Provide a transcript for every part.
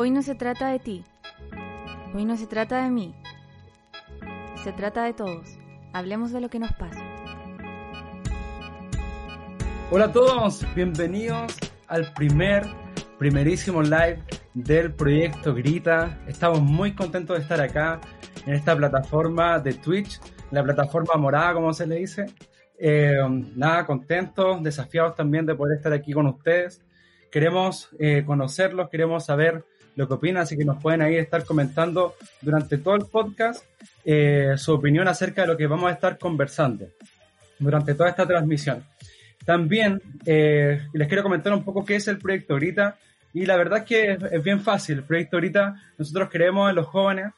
Hoy no se trata de ti. Hoy no se trata de mí. Se trata de todos. Hablemos de lo que nos pasa. Hola a todos, bienvenidos al primer, primerísimo live del proyecto Grita. Estamos muy contentos de estar acá en esta plataforma de Twitch, la plataforma morada, como se le dice. Eh, nada, contentos, desafiados también de poder estar aquí con ustedes. Queremos eh, conocerlos, queremos saber lo que opinan, así que nos pueden ahí estar comentando durante todo el podcast eh, su opinión acerca de lo que vamos a estar conversando durante toda esta transmisión. También les quiero comentar un poco qué es el proyecto ahorita. Y la verdad que es, bien fácil. El proyecto ahorita, nosotros creemos en los jóvenes,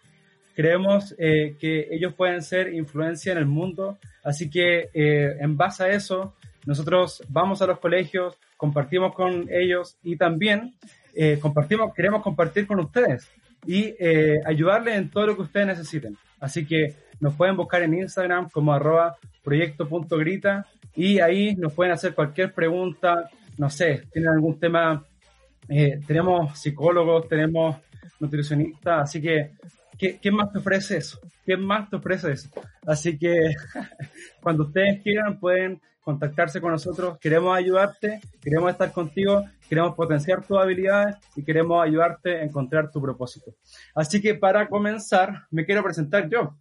creemos que ellos pueden ser influencia en el mundo Así que eh, en base a eso, nosotros vamos a los colegios, compartimos con ellos y también eh, compartimos, queremos compartir con ustedes y eh, ayudarles en todo lo que ustedes necesiten. Así que nos pueden buscar en Instagram como arroba proyecto.grita y ahí nos pueden hacer cualquier pregunta, no sé, tienen algún tema, tenemos psicólogos, tenemos nutricionistas, así que ¿qué, más te ofrece eso? ¿Qué más te ofrece eso? Así que cuando ustedes quieran pueden contactarse con nosotros. Queremos ayudarte, queremos estar contigo, queremos potenciar tus habilidades y queremos ayudarte a encontrar tu propósito. Así que para comenzar, me quiero presentar yo.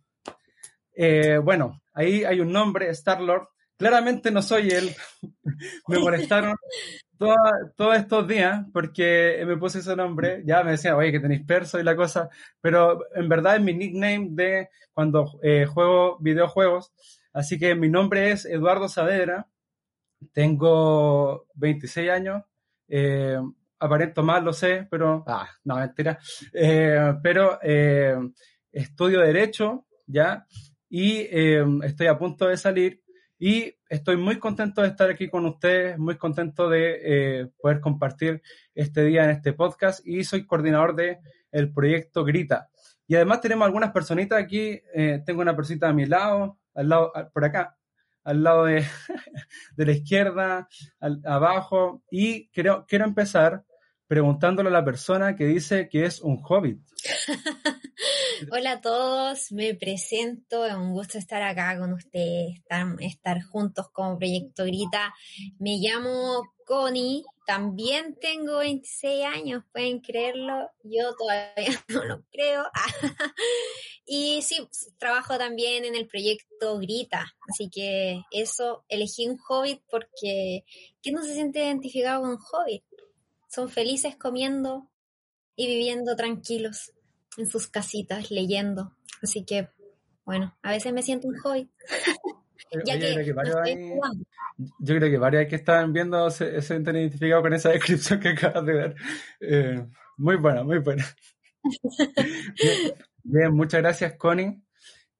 Eh, bueno, ahí hay un nombre, Star-Lord. Claramente no soy él. me molestaron todos estos días, porque me puse ese nombre, ya me decía, oye, que tenéis perso y la cosa, pero en verdad es mi nickname de cuando eh, juego videojuegos. Así que mi nombre es Eduardo Saavedra, tengo 26 años, eh, aparento más, lo sé, pero, ah, no, mentira, eh, pero eh, estudio Derecho, ¿ya? Y estoy a punto de salir y estoy muy contento de estar aquí con ustedes, muy contento de eh, poder compartir este día en este podcast y soy coordinador de el proyecto Grita. Y además tenemos algunas personitas aquí, eh, tengo una persita a mi lado, al lado, por acá, al lado de, de la izquierda, abajo, y quiero, quiero empezar preguntándole a la persona que dice que es un hobbit. Hola a todos, me presento, es un gusto estar acá con ustedes, estar, juntos como Proyecto Grita. Me llamo Connie, también tengo 26 años, pueden creerlo, yo todavía no lo creo. y sí, trabajo también en el proyecto Grita, así que eso, elegí un hobbit porque ¿quién no se siente identificado con un hobbit? Son felices comiendo y viviendo tranquilos en sus casitas leyendo. Así que, bueno, a veces me siento un hoy. ya que, yo creo que varios que están viendo se, sienten identificados con esa descripción que acabas de ver. Eh, muy buena, muy buena. bien, muchas gracias, Connie.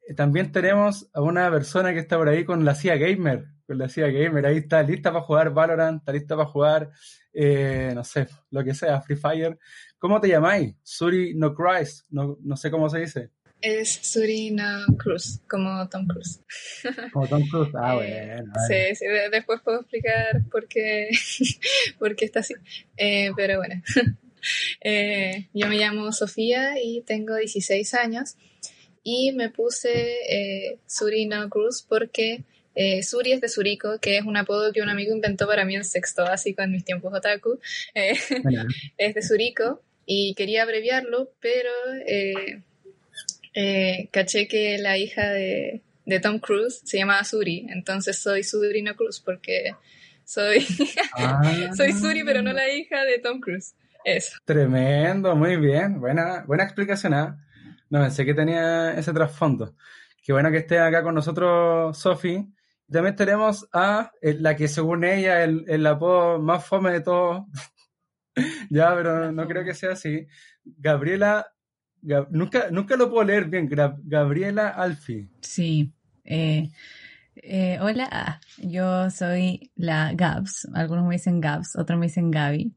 Eh, también tenemos a una persona que está por ahí con la CIA Gamer. Con la CIA Gamer, ahí está lista para jugar Valorant, está lista para jugar, eh, no sé, lo que sea, Free Fire. ¿Cómo te llamáis? Suri no Christ, no, no sé cómo se dice. Es Suri no Cruz, como Tom Cruise. Como Tom Cruise, ah, eh, bueno. Sí, sí, después puedo explicar por qué, por qué está así. Eh, pero bueno, eh, yo me llamo Sofía y tengo 16 años y me puse Suri no Cruz porque eh, Suri es de Suriko, que es un apodo que un amigo inventó para mí en sexto básico en mis tiempos otaku. es de Suriko y quería abreviarlo, pero eh, eh, caché que la hija de, Tom Cruise se llamaba Suri, entonces soy Suri no Cruz porque soy, ah. soy Suri, pero no la hija de Tom Cruise. Eso. Tremendo, muy bien, buena, buena explicación. ¿ah? No pensé que tenía ese trasfondo. Qué bueno que esté acá con nosotros, Sofi. También tenemos a eh, la que según ella el, el apodo más fome de todos ya, pero no creo que sea así. Gabriela, nunca, nunca lo puedo leer bien. Gabriela Alfi. Sí. Eh, eh, hola, yo soy la Gabs. Algunos me dicen Gabs, otros me dicen Gaby.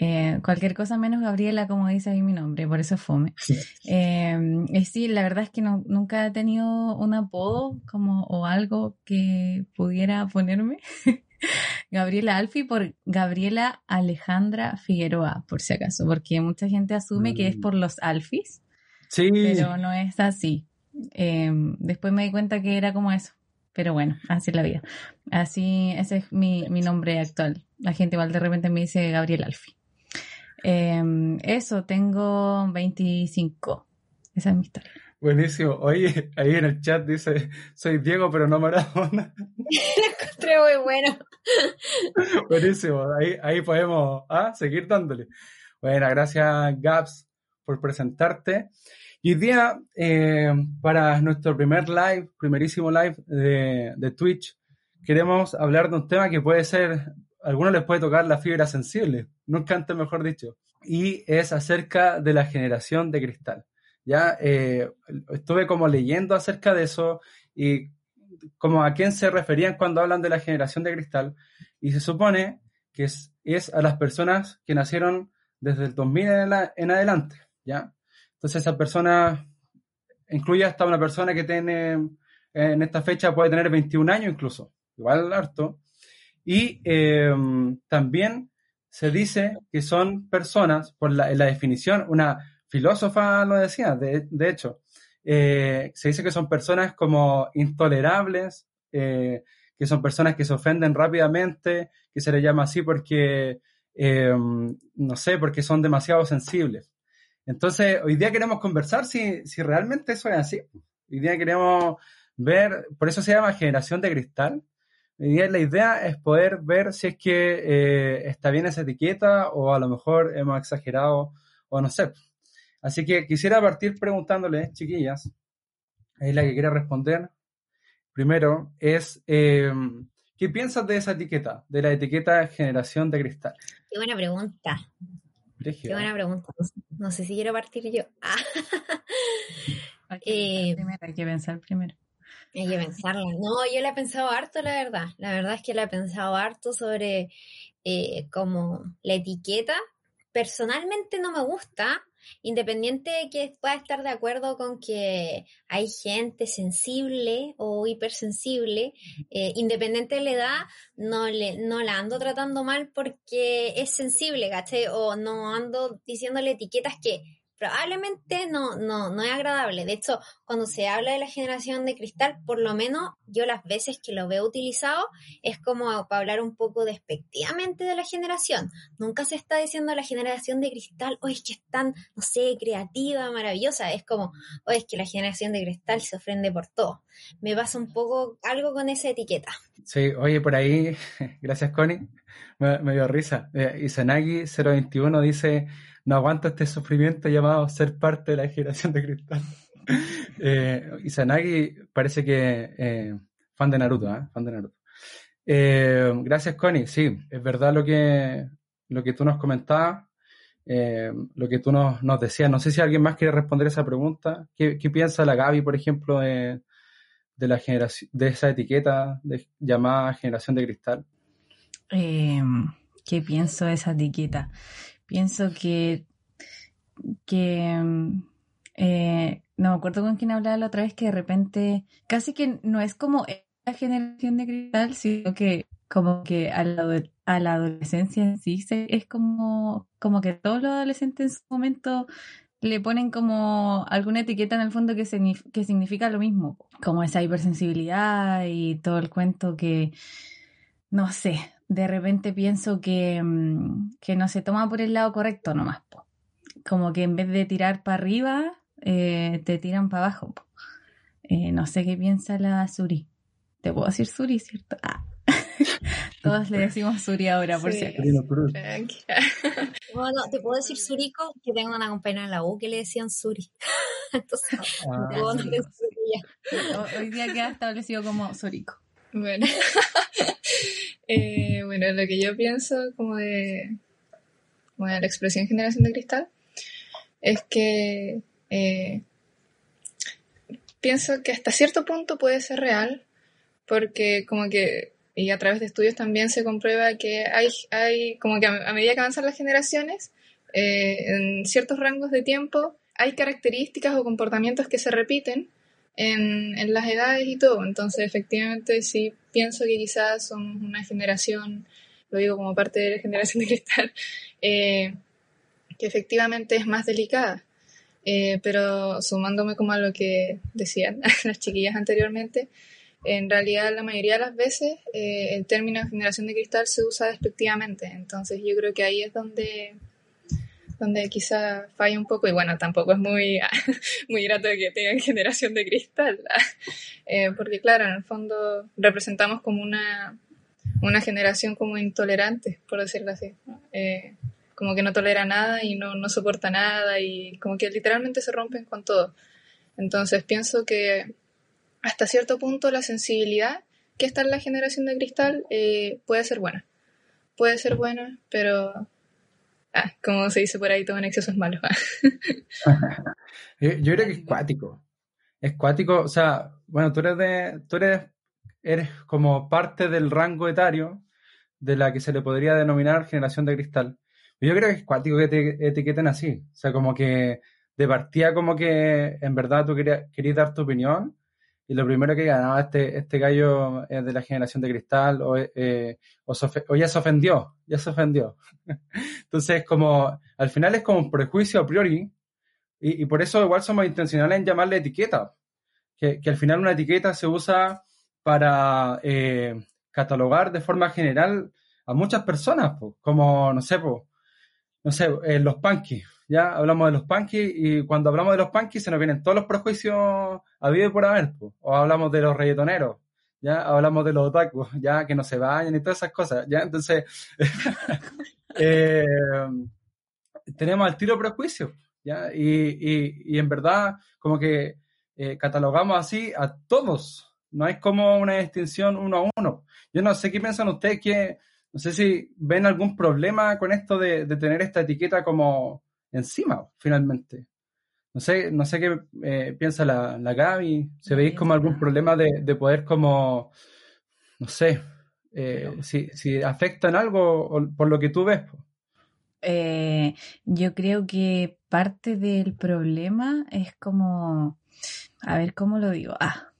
Eh, cualquier cosa menos Gabriela, como dice ahí mi nombre, por eso fome. sí, la verdad es que no, nunca he tenido un apodo como o algo que pudiera ponerme. Gabriela Alfi por Gabriela Alejandra Figueroa, por si acaso, porque mucha gente asume que es Mm. por los Alfis, Sí, pero no es así. Eh, después me di cuenta que era como eso. Pero bueno, así es la vida. Así, ese es mi, mi nombre actual. La gente igual de repente me dice Gabriel Alfi. Eh, eso, tengo 25. Esa es mi historia. Buenísimo. Oye, ahí en el chat dice, soy Diego, pero no Maradona. Encontré muy bueno. Buenísimo, ahí, ahí podemos ah, seguir dándole. Bueno, gracias Gaps por presentarte. Y hoy día, eh, para nuestro primer live, primerísimo live de, de Twitch, queremos hablar de un tema que puede ser, a algunos les puede tocar la fibra sensible, nunca antes mejor dicho, y es acerca de la generación de cristal. Ya eh, estuve como leyendo acerca de eso y como a quién se referían cuando hablan de la generación de cristal, y se supone que es, es a las personas que nacieron desde el 2000 en, la- en adelante, ¿ya? Entonces esa persona incluye hasta una persona que tiene, en esta fecha puede tener 21 años incluso, igual harto. Y eh, también se dice que son personas, por la definición, una filósofa lo decía, de, hecho, eh, se dice que son personas como intolerables, eh, que son personas que se ofenden rápidamente, que se les llama así porque, eh, no sé, porque son demasiado sensibles. Entonces, hoy día queremos conversar si, si realmente eso es así. Hoy día queremos ver, por eso se llama generación de cristal. Hoy día la idea es poder ver si es que está bien esa etiqueta o a lo mejor hemos exagerado o no sé. Así que quisiera partir preguntándole, chiquillas, ahí la que quiere responder primero es, eh, ¿qué piensas de esa etiqueta, de la etiqueta generación de cristal? Qué buena pregunta. Qué buena pregunta. No sé, si quiero partir yo. Ah, Hay que, Eh, pensar primero, hay que pensar primero. hay que pensarla. No, yo la he pensado harto, la verdad. La verdad es que la he pensado harto sobre eh, como la etiqueta. Personalmente no me gusta, independiente de que pueda estar de acuerdo con que hay gente sensible o hipersensible, eh, independiente de la edad, no, le, no la ando tratando mal porque es sensible, ¿cachai? O no ando diciéndole etiquetas que probablemente no, no, no es agradable. De hecho, cuando se habla de la generación de cristal, por lo menos yo las veces que lo veo utilizado es como para hablar un poco despectivamente de la generación. Nunca se está diciendo la generación de cristal, oye, es que es tan, no sé, creativa, maravillosa. Es como, oye, es que la generación de cristal se ofende por todo. Me pasa un poco algo con esa etiqueta. Sí, oye, por ahí, gracias Connie, me, me dio risa. Eh, Isanagi021 dice, no aguanto este sufrimiento llamado ser parte de la generación de cristal. eh, Izanagi parece que eh, fan de Naruto, ¿eh? Fan de Naruto. Eh, gracias Connie, sí, es verdad lo que, lo que tú nos comentabas, eh, lo que tú nos, nos decías. No sé si alguien más quiere responder esa pregunta. ¿Qué, qué piensa la Gaby, por ejemplo, de, de la generación, de esa etiqueta de, llamada generación de cristal? Eh, ¿Qué pienso de esa etiqueta? Pienso que, que eh, no me acuerdo con quién hablaba la otra vez que de repente casi que no es como la generación de cristal, sino que como que a la, adolescencia en sí se, es como, como que todos los adolescentes en su momento le ponen como alguna etiqueta en el fondo que, signif que significa lo mismo, como esa hipersensibilidad y todo el cuento que, no sé, de repente pienso que, que no se toma por el lado correcto nomás. Po. Como que en vez de tirar para arriba, eh, te tiran para abajo. Eh, no sé qué piensa la Suri. Te puedo decir Suri, ¿cierto? Ah. Todos le decimos Suri ahora, por Sí. si acaso. Tranquila. Bueno, te puedo decir Suriko, que tengo una compañera en la U que le decían Suri. Entonces, Ah, no Hoy día queda establecido como Surico. Bueno. Eh, bueno, lo que yo pienso como de, como de la expresión generación de cristal es que eh, pienso que hasta cierto punto puede ser real porque como que y a través de estudios también se comprueba que hay, hay como que a, medida que avanzan las generaciones eh, en ciertos rangos de tiempo hay características o comportamientos que se repiten en, en, las edades y todo. Entonces, efectivamente, sí pienso que quizás somos una generación, lo digo como parte de la generación de cristal, eh, que efectivamente es más delicada. Eh, pero sumándome como a lo que decían las chiquillas anteriormente, en realidad la mayoría de las veces eh, el término generación de cristal se usa despectivamente. Entonces yo creo que ahí es donde donde quizá falla un poco y bueno, tampoco es muy, muy grato que tengan generación de cristal, eh, porque claro, en el fondo representamos como una, una generación como intolerante, por decirlo así, eh, como que no tolera nada y no, no soporta nada y como que literalmente se rompen con todo. Entonces pienso que hasta cierto punto la sensibilidad que está en la generación de cristal eh, puede ser buena. Puede ser buena, pero Ah, como se dice por ahí, todo en exceso es malo. yo, creo que es cuático. Es cuático, o sea, bueno, tú eres de, tú eres, eres como parte del rango etario de la que se le podría denominar generación de cristal. Yo creo que es cuático que te etiqueten así. O sea, como que de partida como que en verdad tú querías, querías dar tu opinión y lo primero que ganaba este, este gallo es de la generación de cristal o, eh, o, ya se ofendió, ya se ofendió. Entonces, como al final es como un prejuicio a priori y, y por eso igual somos intencionales en llamarle etiqueta, que, que al final una etiqueta se usa para eh, catalogar de forma general a muchas personas, como, no sé, pues, no sé, eh, los punkies ya hablamos de los punkies y cuando hablamos de los punkies se nos vienen todos los prejuicios a vivir por haber, o hablamos de los reggaetoneros, ya hablamos de los otakus, ya que no se bañan y todas esas cosas, ya. Entonces eh, tenemos el tiro prejuicio, ya. Y, y, en verdad como que eh, catalogamos así a todos, no hay como una distinción uno a uno. Yo no sé qué piensan ustedes que no sé si ven algún problema con esto de, de tener esta etiqueta como encima, finalmente. No sé, no sé qué eh, piensa la, la Gaby, si veis como algún problema de, de poder como, no sé, eh, si, si afecta en algo por lo que tú ves. Eh, yo creo que parte del problema es como, a ver, ¿cómo lo digo? Ah,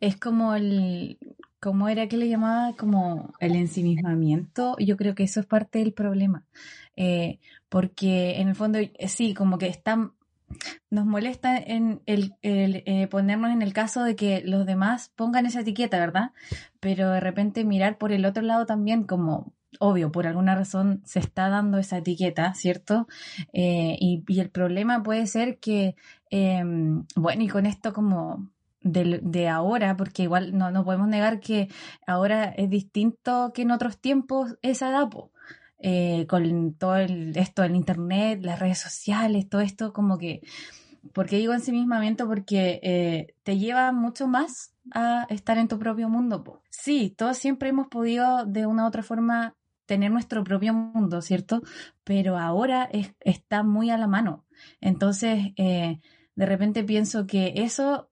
es como el, ¿cómo era que le llamaba? Como el ensimismamiento. Yo creo que eso es parte del problema. Eh, porque en el fondo, eh, sí, como que nos molesta en el, eh, ponernos en el caso de que los demás pongan esa etiqueta, ¿verdad? Pero de repente mirar por el otro lado también como obvio, por alguna razón se está dando esa etiqueta, ¿cierto? y, y, el problema puede ser que, em, bueno, y con esto como de, ahora, porque igual no, no, podemos negar que ahora es distinto que en otros tiempos esa edad, eh, con todo el, esto del internet, las redes sociales, todo esto como que, porque digo ensimismamiento? Porque eh, te lleva mucho más a estar en tu propio mundo. Sí, todos siempre hemos podido de una u otra forma tener nuestro propio mundo, ¿cierto? Pero ahora es, está muy a la mano. Entonces, eh, de repente pienso que eso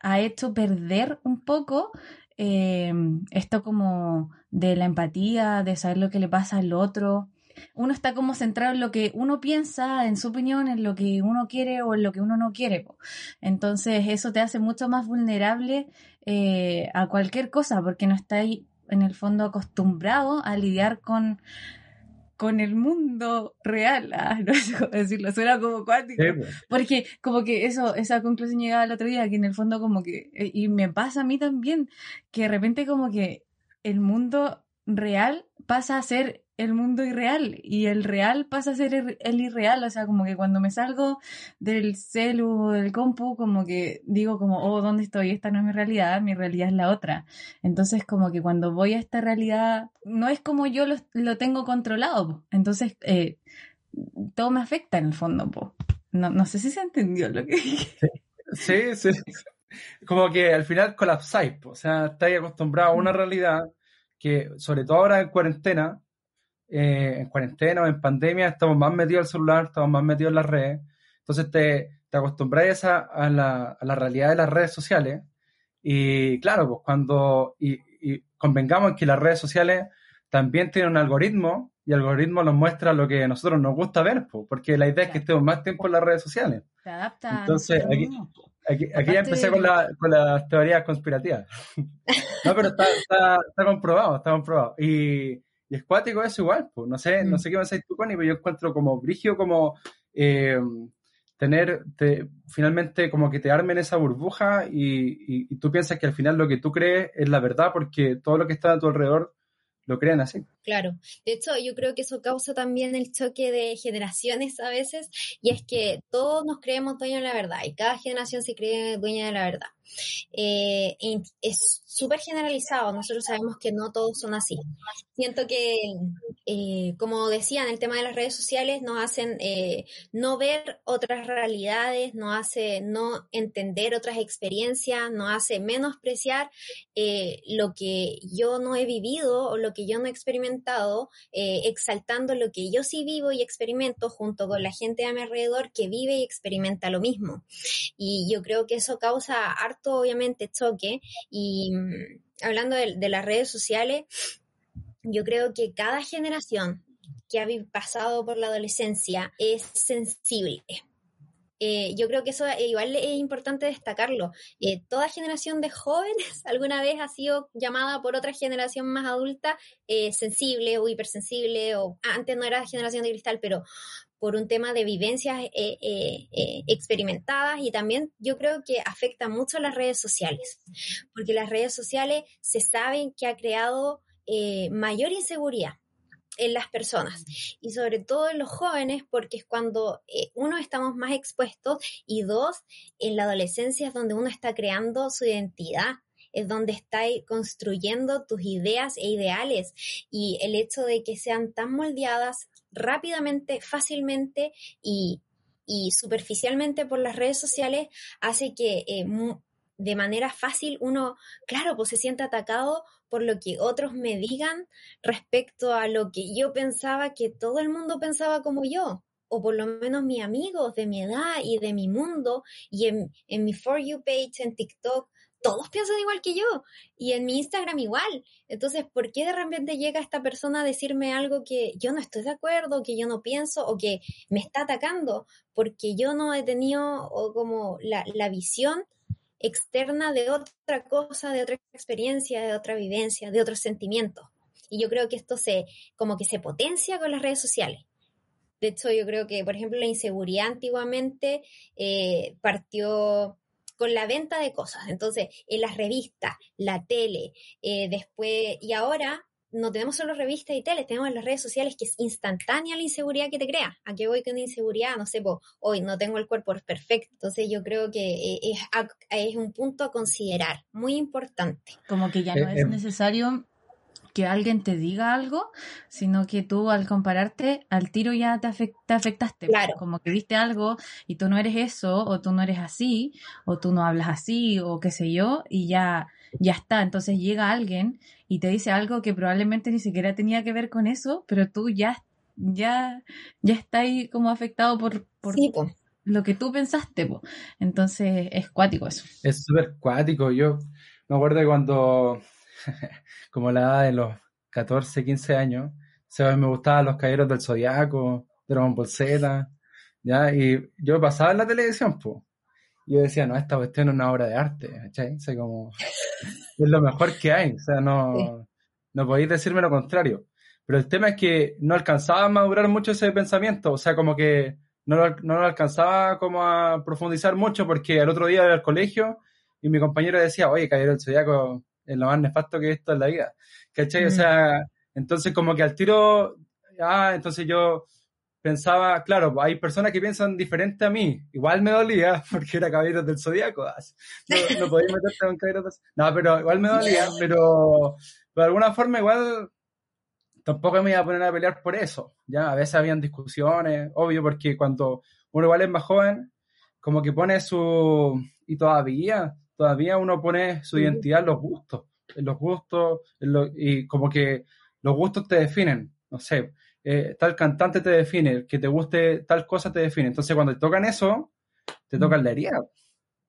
ha hecho perder un poco eh, esto como de la empatía, de saber lo que le pasa al otro. Uno está como centrado en lo que uno piensa, en su opinión, en lo que uno quiere o en lo que uno no quiere. Entonces eso te hace mucho más vulnerable eh, a cualquier cosa porque no está ahí en el fondo acostumbrado a lidiar con con el mundo real. Ah, no sé cómo decirlo, suena como cuántico. Pues. Porque como que eso, esa conclusión llegaba el otro día, que en el fondo como que, eh, y me pasa a mí también, que de repente como que el mundo real pasa a ser el mundo irreal y el real pasa a ser el, irreal, o sea, como que cuando me salgo del celu, del compu, como que digo como, oh, ¿dónde estoy? Esta no es mi realidad, mi realidad es la otra. Entonces, como que cuando voy a esta realidad, no es como yo lo, tengo controlado, entonces eh, todo me afecta en el fondo. No, no sé si se entendió lo que dije. Sí, sí. Como que al final colapsáis, o sea, estáis acostumbrados a una realidad que, sobre todo ahora en cuarentena, eh, en cuarentena o en pandemia estamos más metidos al celular, estamos más metidos en las redes. Entonces te, te acostumbras a, a, la, a, la, realidad de las redes sociales. Y claro, pues cuando, y, y, convengamos que las redes sociales también tienen un algoritmo y el algoritmo nos muestra lo que a nosotros nos gusta ver, porque la idea es que estemos más tiempo en las redes sociales. Se adapta. Entonces, aquí, aquí, ya empecé con, la, con las teorías conspirativas. no, pero está, está, está, comprobado, está comprobado. Y, y es cuático eso igual, pues. No sé, no mm. sé qué decir tú, Connie, pero yo encuentro como brigio, como eh, tener, te, finalmente como que te armen esa burbuja y, y, tú piensas que al final lo que tú crees es la verdad porque todo lo que está a tu alrededor lo crean así. Claro, de hecho yo creo que eso causa también el choque de generaciones a veces y es que todos nos creemos dueños de la verdad y cada generación se cree dueña de la verdad. Eh, es súper generalizado, nosotros sabemos que no todos son así. Siento que, eh, como decía, en el tema de las redes sociales nos hacen eh, no ver otras realidades, nos hace no entender otras experiencias, nos hace menospreciar lo que yo no he vivido o lo que yo no he experimentado, exaltando lo que yo sí vivo y experimento junto con la gente a mi alrededor que vive y experimenta lo mismo. Y yo creo que eso causa obviamente, choque. Y mm, hablando de, las redes sociales, yo creo que cada generación que ha pasado por la adolescencia es sensible. Eh, yo creo que eso igual es importante destacarlo. Eh, toda generación de jóvenes alguna vez ha sido llamada por otra generación más adulta eh, sensible o hipersensible, o antes no era generación de cristal, pero por un tema de vivencias eh, eh, eh, experimentadas y también yo creo que afecta mucho a las redes sociales, porque las redes sociales se saben que ha creado mayor inseguridad en las personas. Y sobre todo en los jóvenes porque es cuando uno estamos más expuestos y dos en la adolescencia es donde uno está creando su identidad es donde está construyendo tus ideas e ideales. Y el hecho de que sean tan moldeadas rápidamente, fácilmente y, superficialmente por las redes sociales hace que eh, de manera fácil uno, claro, pues se siente atacado por lo que otros me digan respecto a lo que yo pensaba que todo el mundo pensaba como yo o por lo menos mis amigos de mi edad y de mi mundo, y en, en mi For You page en TikTok todos piensan igual que yo y en mi Instagram igual. Entonces, ¿por qué de repente llega esta persona a decirme algo que yo no estoy de acuerdo, que yo no pienso o que me está atacando? Porque yo no he tenido como la, la visión externa de otra cosa, de otra experiencia, de otra vivencia, de otros sentimientos. Y yo creo que esto se, como que se potencia con las redes sociales. De hecho, yo creo que, por ejemplo, la inseguridad antiguamente eh, partió con la venta de cosas. Entonces, en las revistas, la tele, eh, después, y ahora no tenemos solo revistas y tele, tenemos las redes sociales que es instantánea la inseguridad que te crea. ¿A qué voy con inseguridad? No sé, hoy no tengo el cuerpo perfecto. Entonces yo creo que eh, es, es un punto a considerar, muy importante. Como que ya no eh, es necesario que alguien te diga algo, sino que tú al compararte al tiro ya te, afectaste. Claro. Como que viste algo y tú no eres eso, o tú no eres así, o tú no hablas así, o qué sé yo, y ya, ya está. Entonces llega alguien y te dice algo que probablemente ni siquiera tenía que ver con eso, pero tú ya, ya, ya está ahí como afectado por, por lo que tú pensaste. Entonces es cuático eso. Es súper cuático. Yo me acuerdo de cuando como la edad de los 14, 15 años, o me gustaban los caballeros del Zodiaco, Dragon Ball Z, ¿ya? Y yo pasaba en la televisión, pues. Yo decía, no, esta cuestión es una obra de arte, ¿cachai? O como, es lo mejor que hay, o sea, no, no podéis decirme lo contrario. Pero el tema es que no alcanzaba a madurar mucho ese pensamiento, o sea, como que no, no lo alcanzaba como a profundizar mucho porque el otro día iba al colegio y mi compañero decía, oye, Caballero del Zodiaco es lo más nefasto que he visto en la vida. ¿Cachai? O mm. sea, entonces como que al tiro, ah, entonces yo pensaba, claro, hay personas que piensan diferente a mí. Igual me dolía porque era caballero del zodiaco. No, no podía meterte con caballeros del No, pero igual me dolía, pero, de alguna forma igual tampoco me iba a poner a pelear por eso. Ya, a veces habían discusiones, obvio, porque cuando uno igual es más joven, como que pone su... Y todavía, todavía uno pone su identidad en los gustos, en los gustos, y como que los gustos te definen, no sé, eh, tal cantante te define, que te guste tal cosa te define. Entonces cuando te tocan eso, te tocan la herida,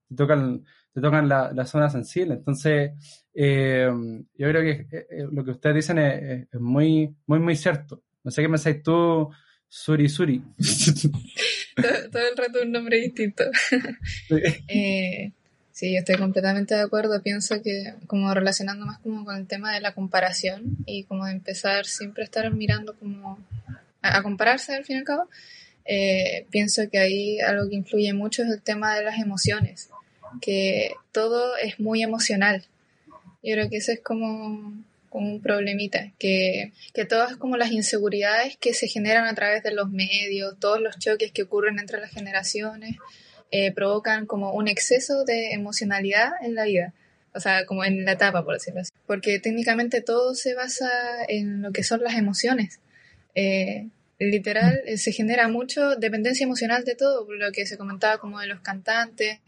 te tocan, te tocan la, zona sensible. Entonces, eh, yo creo que eh, lo que ustedes dicen es, muy, muy, muy cierto. No sé qué pensáis tú, Suri Suri. todo, el rato un nombre distinto. Sí. estoy completamente de acuerdo. Pienso que como relacionando más como con el tema de la comparación y como de empezar siempre a estar mirando como a, compararse al fin y al cabo, eh, pienso que ahí algo que influye mucho es el tema de las emociones, que todo es muy emocional. Yo creo que eso es como un problemita, que, que todas como las inseguridades que se generan a través de los medios, todos los choques que ocurren entre las generaciones, eh, provocan como un exceso de emocionalidad en la vida, o sea, como en la etapa, por decirlo así, porque técnicamente todo se basa en lo que son las emociones. Eh, literal, eh, se genera mucho dependencia emocional de todo, lo que se comentaba como de los cantantes.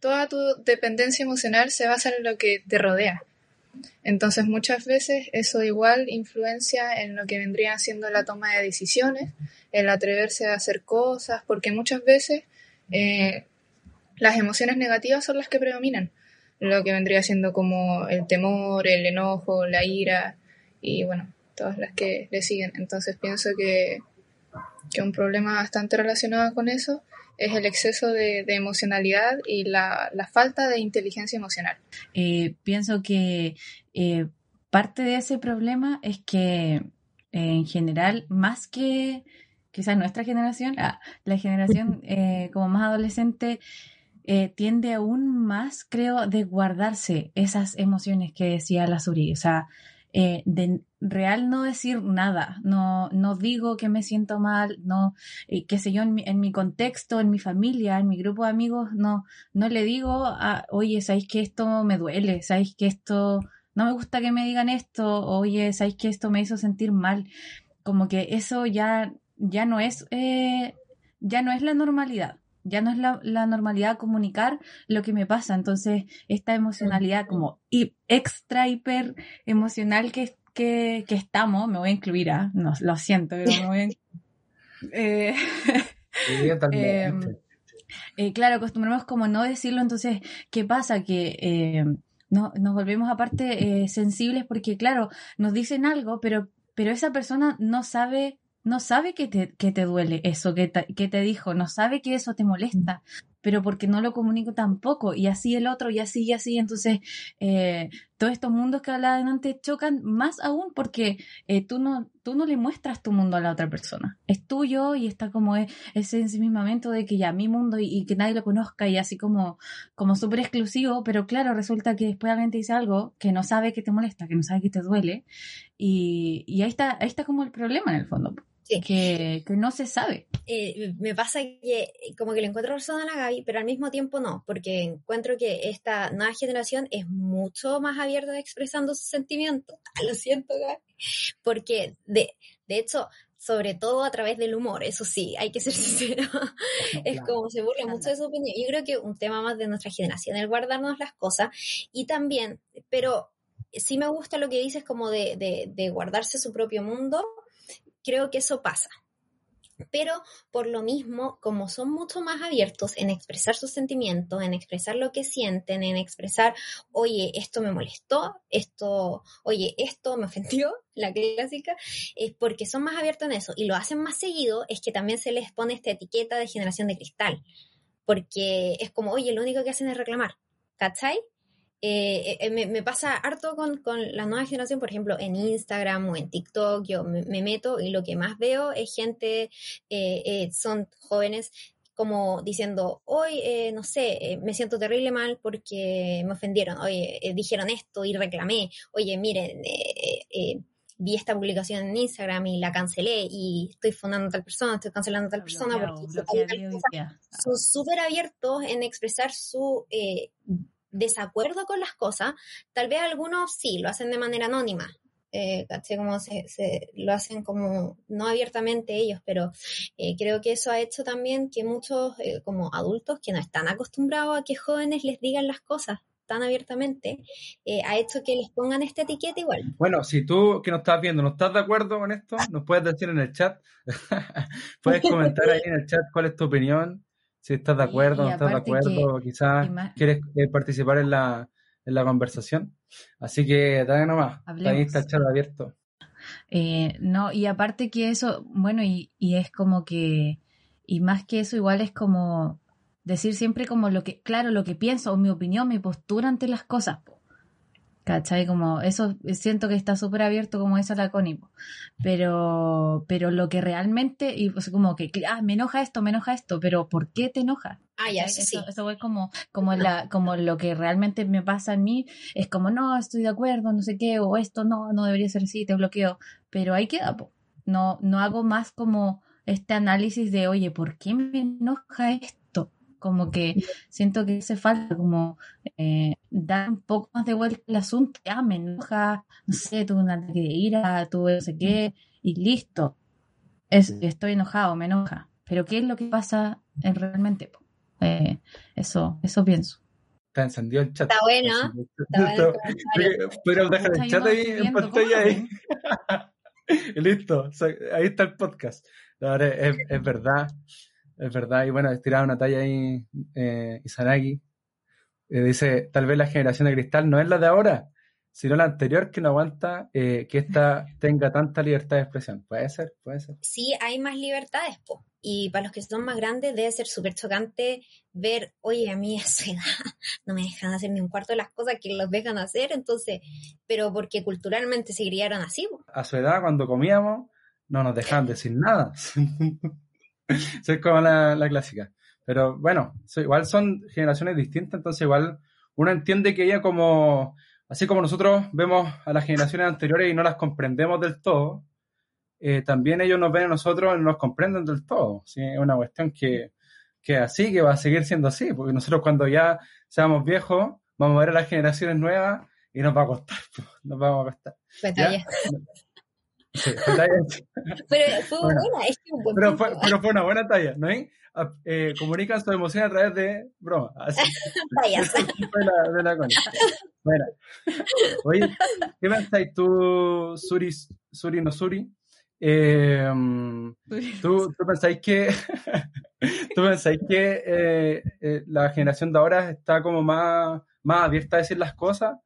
toda tu dependencia emocional se basa en lo que te rodea. Entonces muchas veces eso igual influencia en lo que vendría siendo la toma de decisiones, el atreverse a hacer cosas, porque muchas veces eh, las emociones negativas son las que predominan, lo que vendría siendo como el temor, el enojo, la ira y bueno, todas las que le siguen. Entonces pienso que, que un problema bastante relacionado con eso es el exceso de, emocionalidad y la, falta de inteligencia emocional. Eh, pienso que eh, parte de ese problema es que en general, más que quizás nuestra generación, ah, la generación como más adolescente, tiende aún más, creo, de guardarse esas emociones que decía la Suri. O sea, de real no decir nada, no, no digo que me siento mal, no, eh, qué sé yo, en mi, en mi, contexto, en mi familia, en mi grupo de amigos, no, no le digo, a, oye, ¿sabéis que esto me duele? ¿Sabéis que esto, no me gusta que me digan esto? Oye, ¿sabéis que esto me hizo sentir mal? Como que eso ya, ya no es, eh, ya no es la normalidad ya no es la, la, normalidad comunicar lo que me pasa. Entonces, esta emocionalidad como extra hiper emocional que, que, estamos, me voy a incluir, ¿ah? no, lo siento, pero me voy a... Eh, eh, claro, acostumbramos como no decirlo, entonces, ¿qué pasa? Que eh, no, nos volvemos aparte sensibles porque, claro, nos dicen algo, pero, pero esa persona no sabe no sabe que te, que te duele eso que que te dijo, no sabe que eso te molesta, pero porque no lo comunico tampoco, y así el otro, y así, y así. Entonces, eh, todos estos mundos que hablaba antes chocan más aún porque eh, tú, no, tú no le muestras tu mundo a la otra persona. Es tuyo y está como e, ese ensimismamiento de que ya mi mundo y, que nadie lo conozca y así como, como súper exclusivo, pero claro, resulta que después alguien te dice algo que no sabe que te molesta, que no sabe que te duele, y, y ahí, está, ahí está como el problema en el fondo. Que, no se sabe. Eh, me pasa que como que le encuentro razón a la Gaby, pero al mismo tiempo no, porque encuentro que esta nueva generación es mucho más abierta expresando sus sentimientos. Lo siento, Gaby. Porque de, de hecho, sobre todo a través del humor, eso sí, hay que ser sincero. es como se burla mucho de su opinión. Yo creo que un tema más de nuestra generación, el guardarnos las cosas. Y también, pero sí me gusta lo que dices como de, de, de guardarse su propio mundo creo que eso pasa. Pero por lo mismo, como son mucho más abiertos en expresar sus sentimientos, en expresar lo que sienten, en expresar, oye, esto me molestó, esto, oye, esto me ofendió, la clásica, es porque son más abiertos en eso y lo hacen más seguido, es que también se les pone esta etiqueta de generación de cristal, porque es como, oye, lo único que hacen es reclamar, ¿cachai? Eh, eh, me, pasa harto con, la nueva generación, por ejemplo, en Instagram o en TikTok, yo me, meto y lo que más veo es gente, eh, son jóvenes como diciendo, hoy, no sé, me siento terrible mal porque me ofendieron, oye, dijeron esto y reclamé, oye, miren, vi esta publicación en Instagram y la cancelé y estoy fundando a tal persona, estoy cancelando a tal persona porque son súper abiertos en expresar su desacuerdo con las cosas, tal vez algunos sí lo hacen de manera anónima, eh, Como se, lo hacen como no abiertamente ellos, pero eh, creo que eso ha hecho también que muchos eh, como adultos que no están acostumbrados a que jóvenes les digan las cosas tan abiertamente, eh, ha hecho que les pongan esta etiqueta igual. Bueno, si tú que nos estás viendo no estás de acuerdo con esto, nos puedes decir en el chat, puedes comentar ahí en el chat cuál es tu opinión si estás de acuerdo, no estás de acuerdo, quizás quieres eh, participar en la, en la conversación. Así que dale nomás, ahí está el chat abierto. Eh, no, y aparte que eso, bueno, y, y es como que, y más que eso, igual es como decir siempre como lo que, claro, lo que pienso, o mi opinión, mi postura ante las cosas. ¿Cachai? Como eso siento que está súper abierto como esa la Connie. po. Pero, pero lo que realmente, y sea, como que, ah, me enoja esto, me enoja esto, pero ¿por qué te enoja? Ah, ya, sí, Eso, sí. eso es como, como, la, como lo que realmente me pasa en mí, es como, no, estoy de acuerdo, no sé qué, o esto no, no debería ser así, te bloqueo. Pero ahí queda, po. No, no hago más como este análisis de, oye, ¿por qué me enoja esto? Como que siento que hace falta como eh, dar un poco más de vuelta al asunto. Ah, me enoja, no sé, tuve un ataque de ira, tuve no sé qué, y listo. Es, estoy enojado, me enoja. Pero ¿qué es lo que pasa en realmente? Eh, eso, eso pienso. Está encendido el chat. Está bueno, Está bueno. Podríamos dejar el chat ahí en listo, ahí está el podcast. Ahora es, es verdad, es verdad. Y bueno, estiraba una talla ahí, eh, Izanagi. Eh, dice, tal vez la generación de cristal no es la de ahora, sino la anterior que no aguanta eh, que esta tenga tanta libertad de expresión. Puede ser, puede ser. sí hay más libertades, po. Y para los que son más grandes debe ser súper chocante ver, oye, a mí a su edad no me dejan hacer ni un cuarto de las cosas que los dejan hacer, entonces, pero porque culturalmente se criaron así, po. A su edad, cuando comíamos, no nos dejaban decir nada. Es como la, la clásica. Pero bueno, igual son generaciones distintas, entonces igual uno entiende que ella como, así como nosotros vemos a las generaciones anteriores y no las comprendemos del todo, eh, también ellos nos ven a nosotros y no nos comprenden del todo. ¿sí? Es una cuestión que, que así, que va a seguir siendo así, porque nosotros cuando ya seamos viejos, vamos a ver a las generaciones nuevas y nos va a costar, pues, nos vamos a costar. Talla. Sí. Pero fue Bueno. buena, es que un buen pero, fue, pero fue una buena talla, ¿no? Ah, eh, comunican su emoción a través de broma. Así fue la, de la. Bueno. Oye, ¿qué pensáis tú, Suri, Suri no Suri? Eh, ¿tú, ¿Tú pensáis que, tú pensáis que eh, eh, la generación de ahora está como más, más abierta a decir las cosas?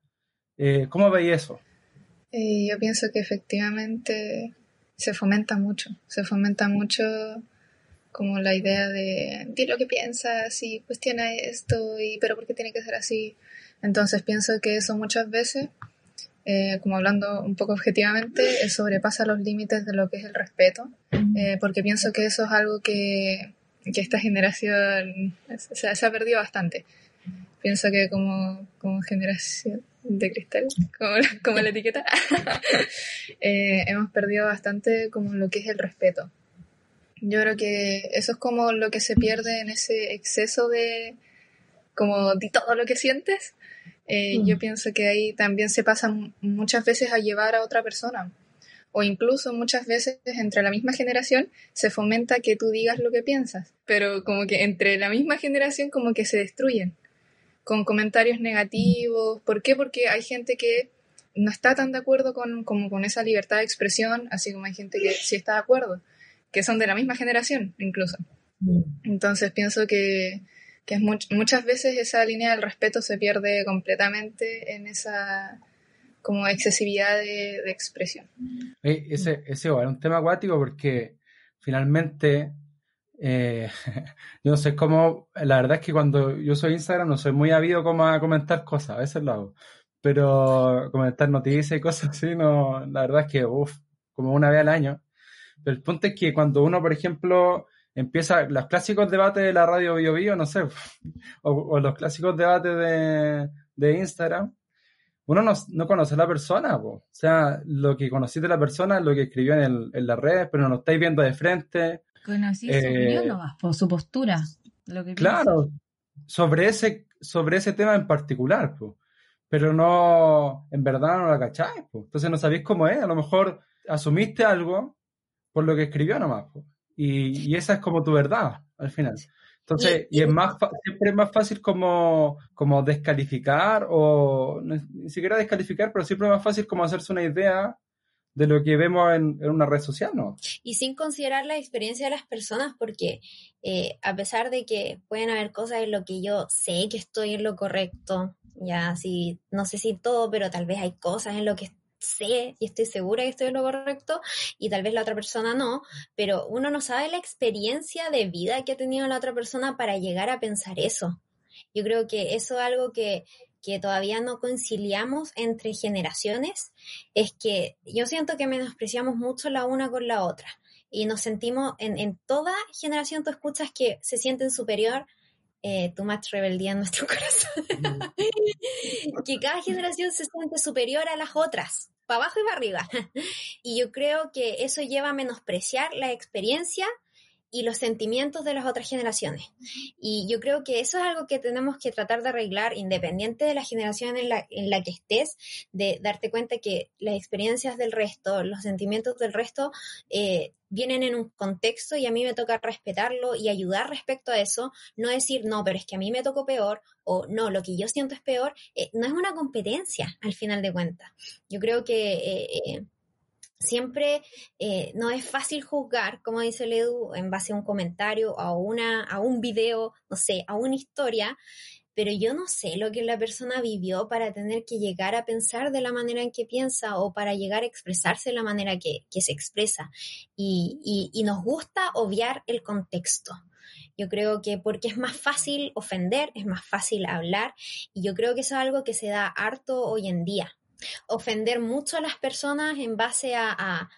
Eh, ¿Cómo veis eso? Eh, yo pienso que efectivamente se fomenta mucho, se fomenta mucho como la idea de di lo que piensas y cuestiona esto y pero por qué tiene que ser así. Entonces pienso que eso muchas veces, eh, como hablando un poco objetivamente, eh, sobrepasa los límites de lo que es el respeto, eh, porque pienso que eso es algo que, que esta generación se, se ha perdido bastante. Pienso que como, como generación de cristal, como, como la etiqueta, eh, hemos perdido bastante como lo que es el respeto. Yo creo que eso es como lo que se pierde en ese exceso de como di todo lo que sientes. Eh, Mm. Yo pienso que ahí también se pasa muchas veces a llevar a otra persona. O incluso muchas veces entre la misma generación se fomenta que tú digas lo que piensas. Pero como que entre la misma generación como que se destruyen con comentarios negativos. ¿Por qué? Porque hay gente que no está tan de acuerdo con, como con esa libertad de expresión, así como hay gente que sí está de acuerdo, que son de la misma generación incluso. Entonces pienso que, que es much- muchas veces esa línea del respeto se pierde completamente en esa como excesividad de, de expresión. Oye, ese, ese es un tema acuático porque finalmente, eh, yo no sé cómo, la verdad es que cuando yo soy Instagram no soy muy habido como a comentar cosas, a veces lo hago, pero comentar noticias y cosas así, no, la verdad es que, uff, como una vez al año. Pero el punto es que cuando uno, por ejemplo, empieza los clásicos debates de la radio Bio Bio, no sé, o, los clásicos debates de, de Instagram, uno no, no conoce a la persona, po. o sea, lo que conociste de la persona es lo que escribió en, el, en las redes, pero no lo estáis viendo de frente. Conocí su Eh, por su postura. Lo que Claro, sobre ese, sobre ese tema en particular, po. pero no, en verdad no la cacháis, po. entonces no sabéis cómo es, a lo mejor asumiste algo por lo que escribió nomás, po. Y, y esa es como tu verdad al final. Entonces, y, es más siempre es más fácil como, como descalificar o ni siquiera descalificar, pero siempre es más fácil como hacerse una idea de lo que vemos en, una red social, ¿no? y sin considerar la experiencia de las personas, porque eh, a pesar de que pueden haber cosas en lo que yo sé que estoy en lo correcto, ya sí, no sé si todo, pero tal vez hay cosas en lo que sé y estoy segura que estoy en lo correcto y tal vez la otra persona no, pero uno no sabe la experiencia de vida que ha tenido la otra persona para llegar a pensar eso. Yo creo que eso es algo que, que todavía no conciliamos entre generaciones, es que yo siento que menospreciamos mucho la una con la otra y nos sentimos, en, en toda generación tú escuchas que se sienten superior eh, too much rebeldía en nuestro corazón. que cada generación se siente superior a las otras, para abajo y para arriba. y yo creo que eso lleva a menospreciar la experiencia y los sentimientos de las otras generaciones. Y yo creo que eso es algo que tenemos que tratar de arreglar independiente de la generación en la, en la que estés, de darte cuenta que las experiencias del resto, los sentimientos del resto eh, vienen en un contexto y a mí me toca respetarlo y ayudar respecto a eso, no decir, no, pero es que a mí me tocó peor o no, lo que yo siento es peor, eh, no es una competencia al final de cuentas. Yo creo que... Eh, siempre eh, no es fácil juzgar, como dice el Edu, en base a un comentario, a, una, a un video, no sé, a una historia, pero yo no sé lo que la persona vivió para tener que llegar a pensar de la manera en que piensa o para llegar a expresarse de la manera que, se expresa. Y, y nos gusta obviar el contexto. Yo creo que porque es más fácil ofender, es más fácil hablar, y yo creo que eso es algo que se da harto hoy en día ofender mucho a las personas en base a,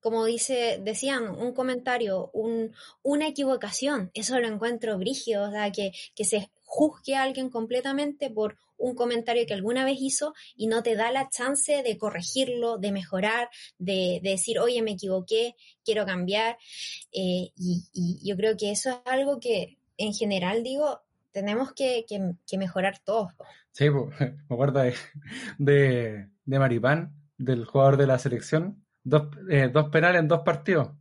como dice, decían, un comentario, un, una equivocación. Eso lo encuentro brígido, o sea, que, que se juzgue a alguien completamente por un comentario que alguna vez hizo y no te da la chance de corregirlo, de mejorar, de, decir, oye, me equivoqué, quiero cambiar. Eh, y, yo creo que eso es algo que en general digo, tenemos que, que mejorar todos. Sí, me acuerdo de, de, Maripán, del jugador de la selección. Dos, eh, dos penales en dos partidos.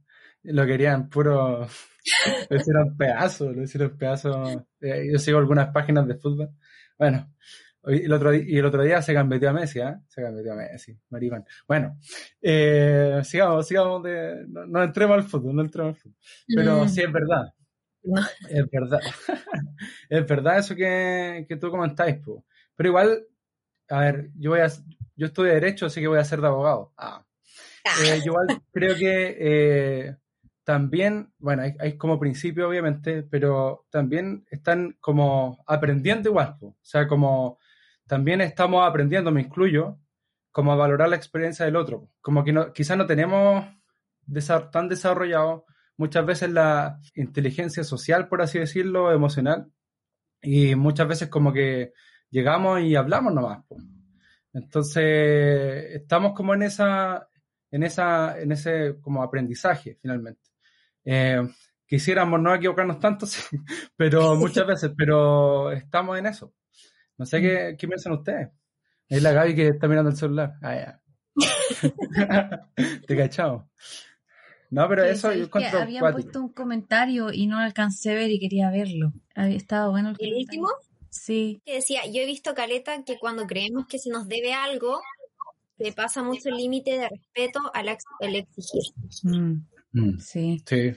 Lo querían puro. lo hicieron pedazo, lo hicieron pedazo. Eh, yo sigo algunas páginas de fútbol. Bueno, y el otro, y el otro día se cambió a Messi, ¿eh? Se cambió a Messi, Maripán. Bueno, eh, sigamos, sigamos de. No, entremos al fútbol, no entremos al fútbol. Pero mm. sí es verdad. Es verdad. es verdad eso que, que tú comentáis, pues. Pero igual, a ver, yo voy a, yo estudio Derecho, así que voy a ser de abogado. Ah. Eh, yo igual creo que eh, también, bueno, hay, como principio, obviamente, pero también están como aprendiendo igual. O sea, como también estamos aprendiendo, me incluyo, como a valorar la experiencia del otro. Como que no, quizás no tenemos tan desarrollado muchas veces la inteligencia social, por así decirlo, emocional, y muchas veces como que llegamos y hablamos nomás. Entonces, estamos como en esa, en esa, en ese como aprendizaje finalmente. Eh, quisiéramos no equivocarnos tanto, pero muchas veces, pero estamos en eso. No sé qué, qué piensan ustedes. Es la Gaby que está mirando el celular. Ah. Te cachado. No, pero eso yo encuentro. Habían puesto un comentario y no lo alcancé a ver y quería verlo. Había estado bueno el, ¿El último? Sí. Que decía, yo he visto, Caleta, que cuando creemos que se nos debe algo, se pasa mucho el límite de respeto al, exigir. Mm. Mm. Sí. Sí.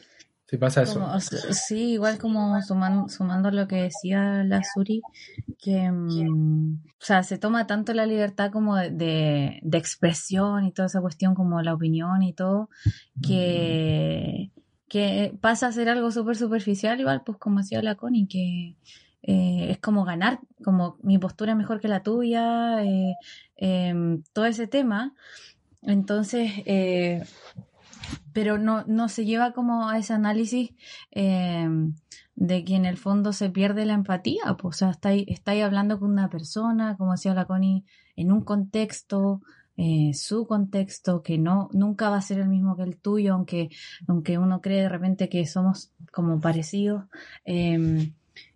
Sí pasa eso. sí, igual como sumando, sumando lo que decía la Suri, que mm, o sea, se toma tanto la libertad como de, de, expresión y toda esa cuestión como la opinión y todo, que, que pasa a ser algo súper superficial, igual pues como decía la Connie, que eh, es como ganar, como mi postura es mejor que la tuya, eh, em, todo ese tema. Entonces, eh, pero no, no se lleva como a ese análisis em, de que en el fondo se pierde la empatía. Pues, o sea, estáis, hablando con una persona, como decía la Connie, en un contexto, su contexto que no nunca va a ser el mismo que el tuyo aunque aunque uno cree de repente que somos como parecidos eh,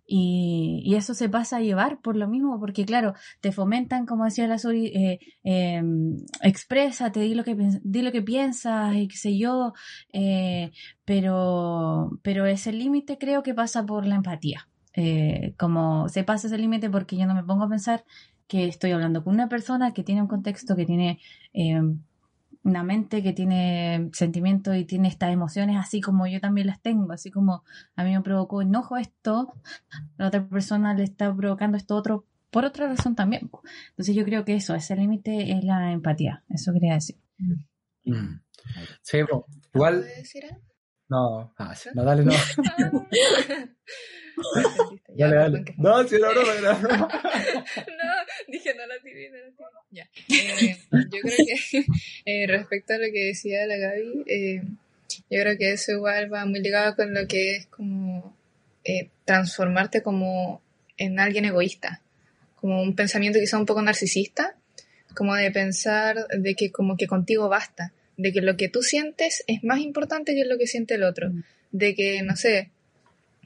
y, y, eso se pasa a llevar por lo mismo, porque claro, te fomentan, como decía la Suri, eh, eh, exprésate, di lo que, di lo que piensas y qué sé yo, eh, pero, pero ese límite creo que pasa por la empatía. Eh, como se pasa ese límite porque yo no me pongo a pensar que estoy hablando con una persona que tiene un contexto, que tiene eh, una mente que tiene sentimientos y tiene estas emociones así como yo también las tengo, así como a mí me provocó enojo esto, la otra persona le está provocando esto otro por otra razón también. Entonces yo creo que eso, ese límite es la empatía, eso quería decir. Mm. Sí, igual... decir algo? No, ah, no, dale, no. Ya, dale, dale. No, si no, no, no. no, dije no la tiré, no la tiré. Ya. Eh, yo creo que eh, respecto a lo que decía la Gaby, eh, yo creo que eso igual va muy ligado con lo que es como eh, transformarte como en alguien egoísta, como un pensamiento quizá un poco narcisista, como de pensar de que como que contigo basta, de que lo que tú sientes es más importante que lo que siente el otro, de que, no sé,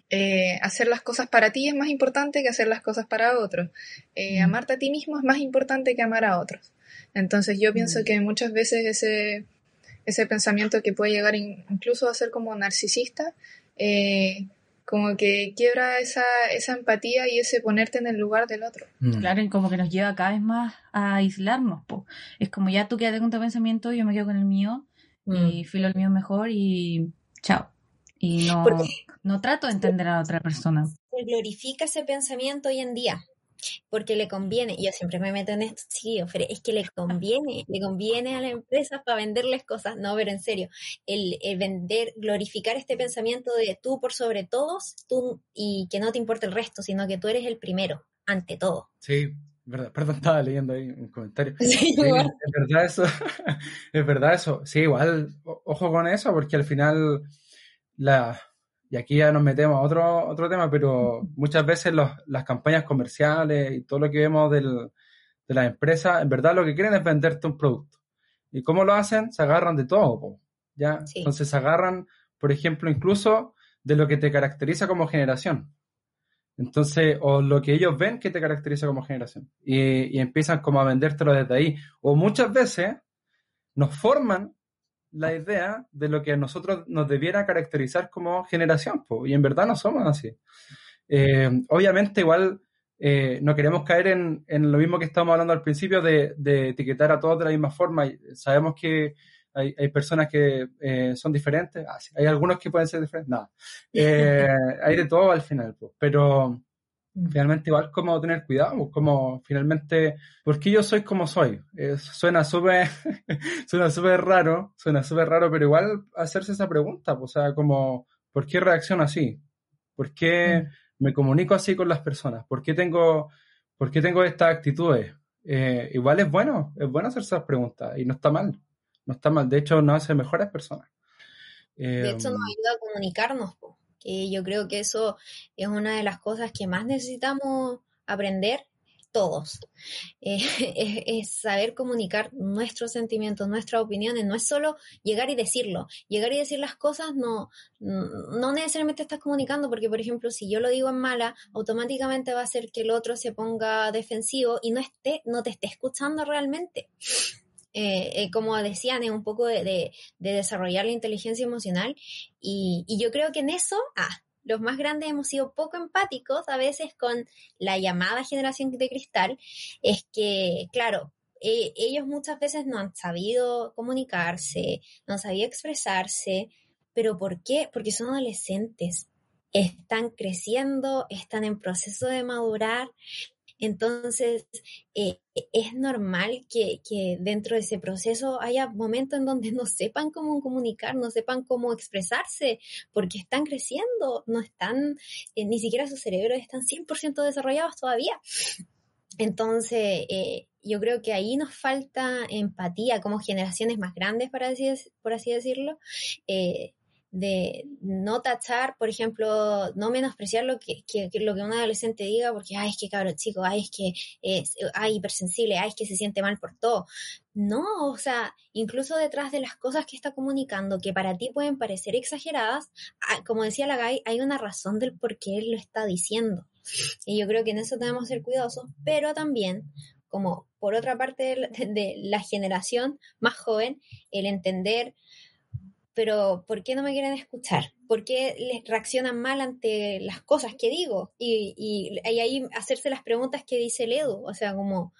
eh, hacer las cosas para ti es más importante que hacer las cosas para otros. Eh, amarte a ti mismo es más importante que amar a otros. Entonces yo pienso que muchas veces ese, ese pensamiento que puede llegar incluso a ser como narcisista, eh, como que quiebra esa, esa empatía y ese ponerte en el lugar del otro. Mm. Claro, y como que nos lleva cada vez más a aislarnos. Po. Es como ya tú quédate con tu pensamiento, yo me quedo con el mío y filo el mío mejor y chao. Y no, no trato de entender a la otra persona. Se glorifica ese pensamiento hoy en día. Porque le conviene, yo siempre me meto en esto, sí, pero es que le conviene, le conviene a las empresas para venderles cosas, no, pero en serio, el, el vender, glorificar este pensamiento de tú por sobre todos, tú y que no te importa el resto, sino que tú eres el primero, ante todo. Sí, verdad. Perdón, estaba leyendo ahí un comentario. Sí, Sí, igual. es verdad eso. es verdad eso. Sí, igual, ojo con eso, porque al final, la, y aquí ya nos metemos a otro, otro tema, pero muchas veces los- las campañas comerciales y todo lo que vemos del- de las empresas, en verdad lo que quieren es venderte un producto. ¿Y cómo lo hacen? Se agarran de todo, ¿ya? Sí. Entonces se agarran, por ejemplo, incluso de lo que te caracteriza como generación. Entonces, o lo que ellos ven que te caracteriza como generación. Y, y empiezan como a vendértelo desde ahí. O muchas veces nos forman la idea de lo que a nosotros nos debiera caracterizar como generación. po, y en verdad no somos así. Eh, obviamente, igual eh, no queremos caer en, en lo mismo que estábamos hablando al principio de, de etiquetar a todos de la misma forma. Sabemos que hay, hay personas que eh, son diferentes. Ah, sí, hay algunos que pueden ser diferentes. Nada. Eh, hay de todo al final. po, pero finalmente igual como tener cuidado, pues, como finalmente, porque yo soy como soy. Eh, suena súper, suena súper raro, suena súper raro, pero igual hacerse esa pregunta, pues, o sea, como, ¿por qué reacciono así? ¿Por qué me comunico así con las personas? ¿Por qué tengo, por qué tengo estas actitudes? Eh, igual es bueno, es bueno hacerse esas preguntas y no está mal, no está mal, de hecho nos hace mejores personas. De hecho, Eh, nos ayuda a comunicarnos, po, que yo creo que eso es una de las cosas que más necesitamos aprender todos. Eh, es, es saber comunicar nuestros sentimientos, nuestras opiniones. No es solo llegar y decirlo. Llegar y decir las cosas no, no necesariamente estás comunicando, porque, por ejemplo, si yo lo digo en mala, automáticamente va a hacer que el otro se ponga defensivo y no, esté, no te esté escuchando realmente. Eh, eh, como decían, es un poco de, de, de desarrollar la inteligencia emocional y, yo creo que en eso, ah, los más grandes hemos sido poco empáticos a veces con la llamada generación de cristal, es que, claro, eh, ellos muchas veces no han sabido comunicarse, no han sabido expresarse, pero ¿por qué? Porque son adolescentes, están creciendo, están en proceso de madurar entonces, eh, es normal que, que, dentro de ese proceso haya momentos en donde no sepan cómo comunicar, no sepan cómo expresarse, porque están creciendo, no están, eh, ni siquiera sus cerebros están 100% desarrollados todavía. Entonces, eh, yo creo que ahí nos falta empatía como generaciones más grandes, para así, por así decirlo de no tachar, por ejemplo, no menospreciar lo que, lo que un adolescente diga, porque, ay, es que cabrón chico, ay, es que es ay, hipersensible, ay, es que se siente mal por todo. No, o sea, incluso detrás de las cosas que está comunicando, que para ti pueden parecer exageradas, como decía la Guy, hay una razón del por qué él lo está diciendo. Y yo creo que en eso tenemos que ser cuidadosos, pero también, como por otra parte de la, de la generación más joven, el entender pero ¿por qué no me quieren escuchar? ¿Por qué les reaccionan mal ante las cosas que digo? Y, y, ahí hacerse las preguntas que dice el Edu, o sea, como,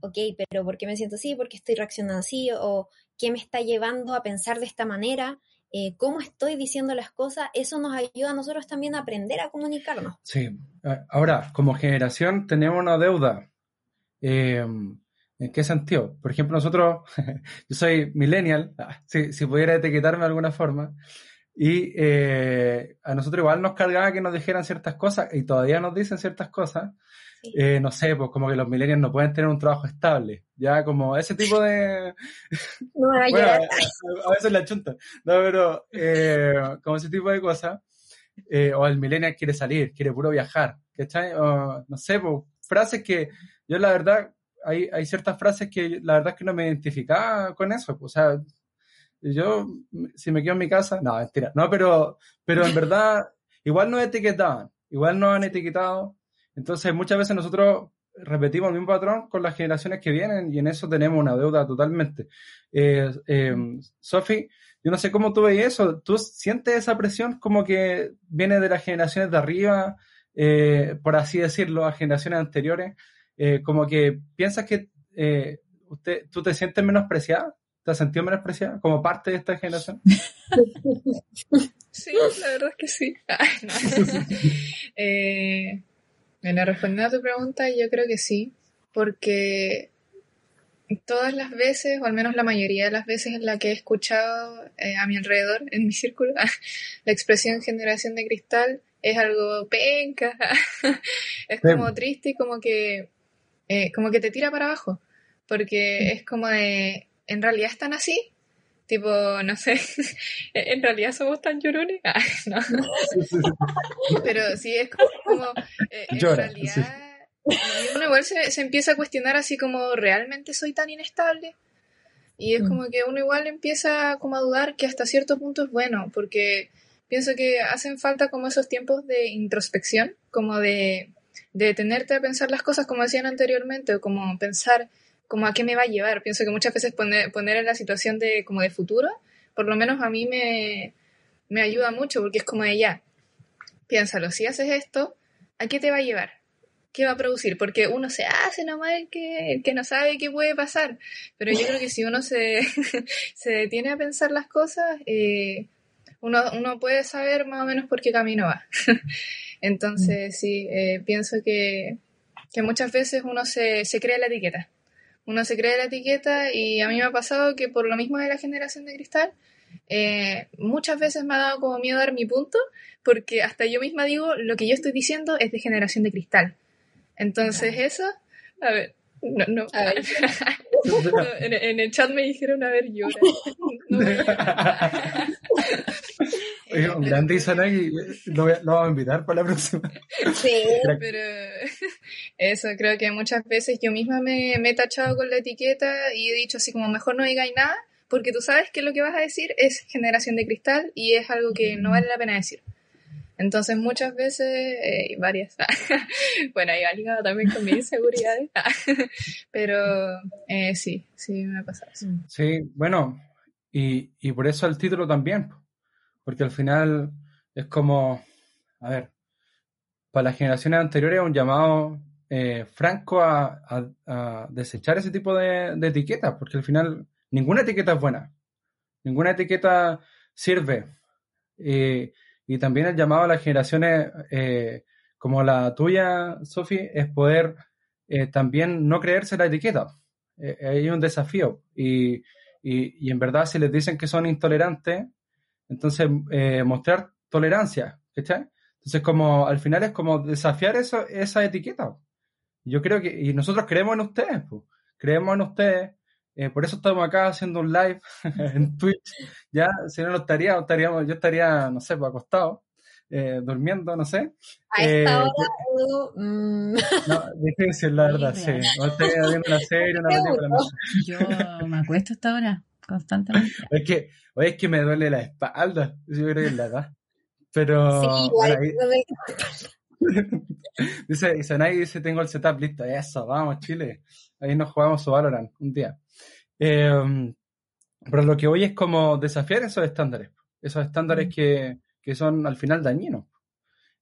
ok, pero ¿por qué me siento así? ¿Por qué estoy reaccionando así? ¿O qué me está llevando a pensar de esta manera? eh, cómo estoy diciendo las cosas, eso nos ayuda a nosotros también a aprender a comunicarnos. Sí, ahora, como generación tenemos una deuda. Eh, ¿En qué sentido? Por ejemplo, nosotros, yo soy millennial, ah, si, si pudiera etiquetarme de alguna forma, y eh, a nosotros igual nos cargaba que nos dijeran ciertas cosas, y todavía nos dicen ciertas cosas, eh, no sé, pues como que los millennials no pueden tener un trabajo estable, ya como ese tipo de... No, bueno, a, veces la chunta, no, pero eh, como ese tipo de cosas, eh, o el millennial quiere salir, quiere puro viajar, ¿cachai? O, no sé, pues frases que yo la verdad, hay, hay ciertas frases que la verdad es que no me identificaba con eso, pues, o sea, yo, si me quedo en mi casa, no, mentira, no, pero, pero en verdad, igual nos etiquetaban, igual nos han etiquetado, entonces, muchas veces nosotros repetimos el mismo patrón con las generaciones que vienen y en eso tenemos una deuda totalmente. Eh, eh, Sofi, yo no sé cómo tú ves eso. ¿Tú sientes esa presión como que viene de las generaciones de arriba, eh, por así decirlo, a generaciones anteriores? Eh, como que piensas que usted, tú te sientes menospreciada, te has sentido menospreciada como parte de esta generación. Sí, la verdad es que sí. eh, bueno, respondiendo a tu pregunta, yo creo que sí, porque todas las veces, o al menos la mayoría de las veces en la que he escuchado eh, a mi alrededor, en mi círculo, la expresión generación de cristal es algo penca, es como triste y como que, eh, como que te tira para abajo, porque es como de, ¿en realidad están así? Tipo, no sé, en realidad somos tan llorones. Ah, no. Pero sí, es como, eh, en realidad, uno igual se, se, empieza a cuestionar así como, ¿realmente soy tan inestable? Y es mm. como que uno igual empieza como a dudar que hasta cierto punto es bueno, porque pienso que hacen falta como esos tiempos de introspección, como de, de detenerte a pensar las cosas como decían anteriormente, o como pensar como a qué me va a llevar. Pienso que muchas veces poner, poner en la situación de como de futuro, por lo menos a mí me, me ayuda mucho porque es como de ya, piénsalo, si haces esto, ¿a qué te va a llevar? ¿Qué va a producir? Porque uno se hace nomás el que, el que no sabe qué puede pasar. Pero yo creo que si uno se, se detiene a pensar las cosas, eh, uno, uno, puede saber más o menos por qué camino va. Entonces, sí, eh, pienso que, que muchas veces uno se, se crea la etiqueta uno se cree la etiqueta y a mí me ha pasado que por lo mismo de la generación de cristal, eh, muchas veces me ha dado como miedo dar mi punto, porque hasta yo misma digo, lo que yo estoy diciendo es de generación de cristal. Entonces eso, a ver, no, no. A ver. en, el chat me dijeron, a ver, llora. No, Oye, un grande Izanagi, lo, lo vamos a invitar para la próxima. Sí, pero eso, creo que muchas veces yo misma me, me, he tachado con la etiqueta y he dicho así como mejor no digáis nada, porque tú sabes que lo que vas a decir es generación de cristal y es algo que no vale la pena decir. Entonces muchas veces, eh, varias, bueno, ahí va ligado también con mis inseguridades, pero eh, sí, sí me ha pasado. Sí, bueno, y, y por eso el título también, porque al final es como, a ver, para las generaciones anteriores un llamado eh, franco a, desechar ese tipo de, etiquetas, porque al final ninguna etiqueta es buena, ninguna etiqueta sirve. y también el llamado a las generaciones eh, como la tuya, Sofi, es poder eh, también no creerse la etiqueta. hay un desafío y, y, y, en verdad si les dicen que son intolerantes, entonces, eh, mostrar tolerancia, ¿cachai? Entonces, como al final es como desafiar eso, esa etiqueta. Yo creo que, y nosotros creemos en ustedes, pues, creemos en ustedes, eh, por eso estamos acá haciendo un live en Twitch. Ya, si no, no estaría, estaríamos, yo estaría, no sé, pues, acostado, eh, durmiendo, no sé. A esta hora, uh, mm. No, difícil, la verdad, sí. No estaría viendo una serie, una película. No. Yo me acuesto a esta hora constantemente. Es que, oye, es que me duele la espalda. Yo creo que es la edad. Pero. Sí, igual, ahí... dice, Isanay dice, tengo el setup listo. Eso, vamos, Chile. Ahí nos jugamos su Valorant un día. Eh, pero lo que hoy es como desafiar esos estándares. Esos estándares mm. que, que son al final dañinos.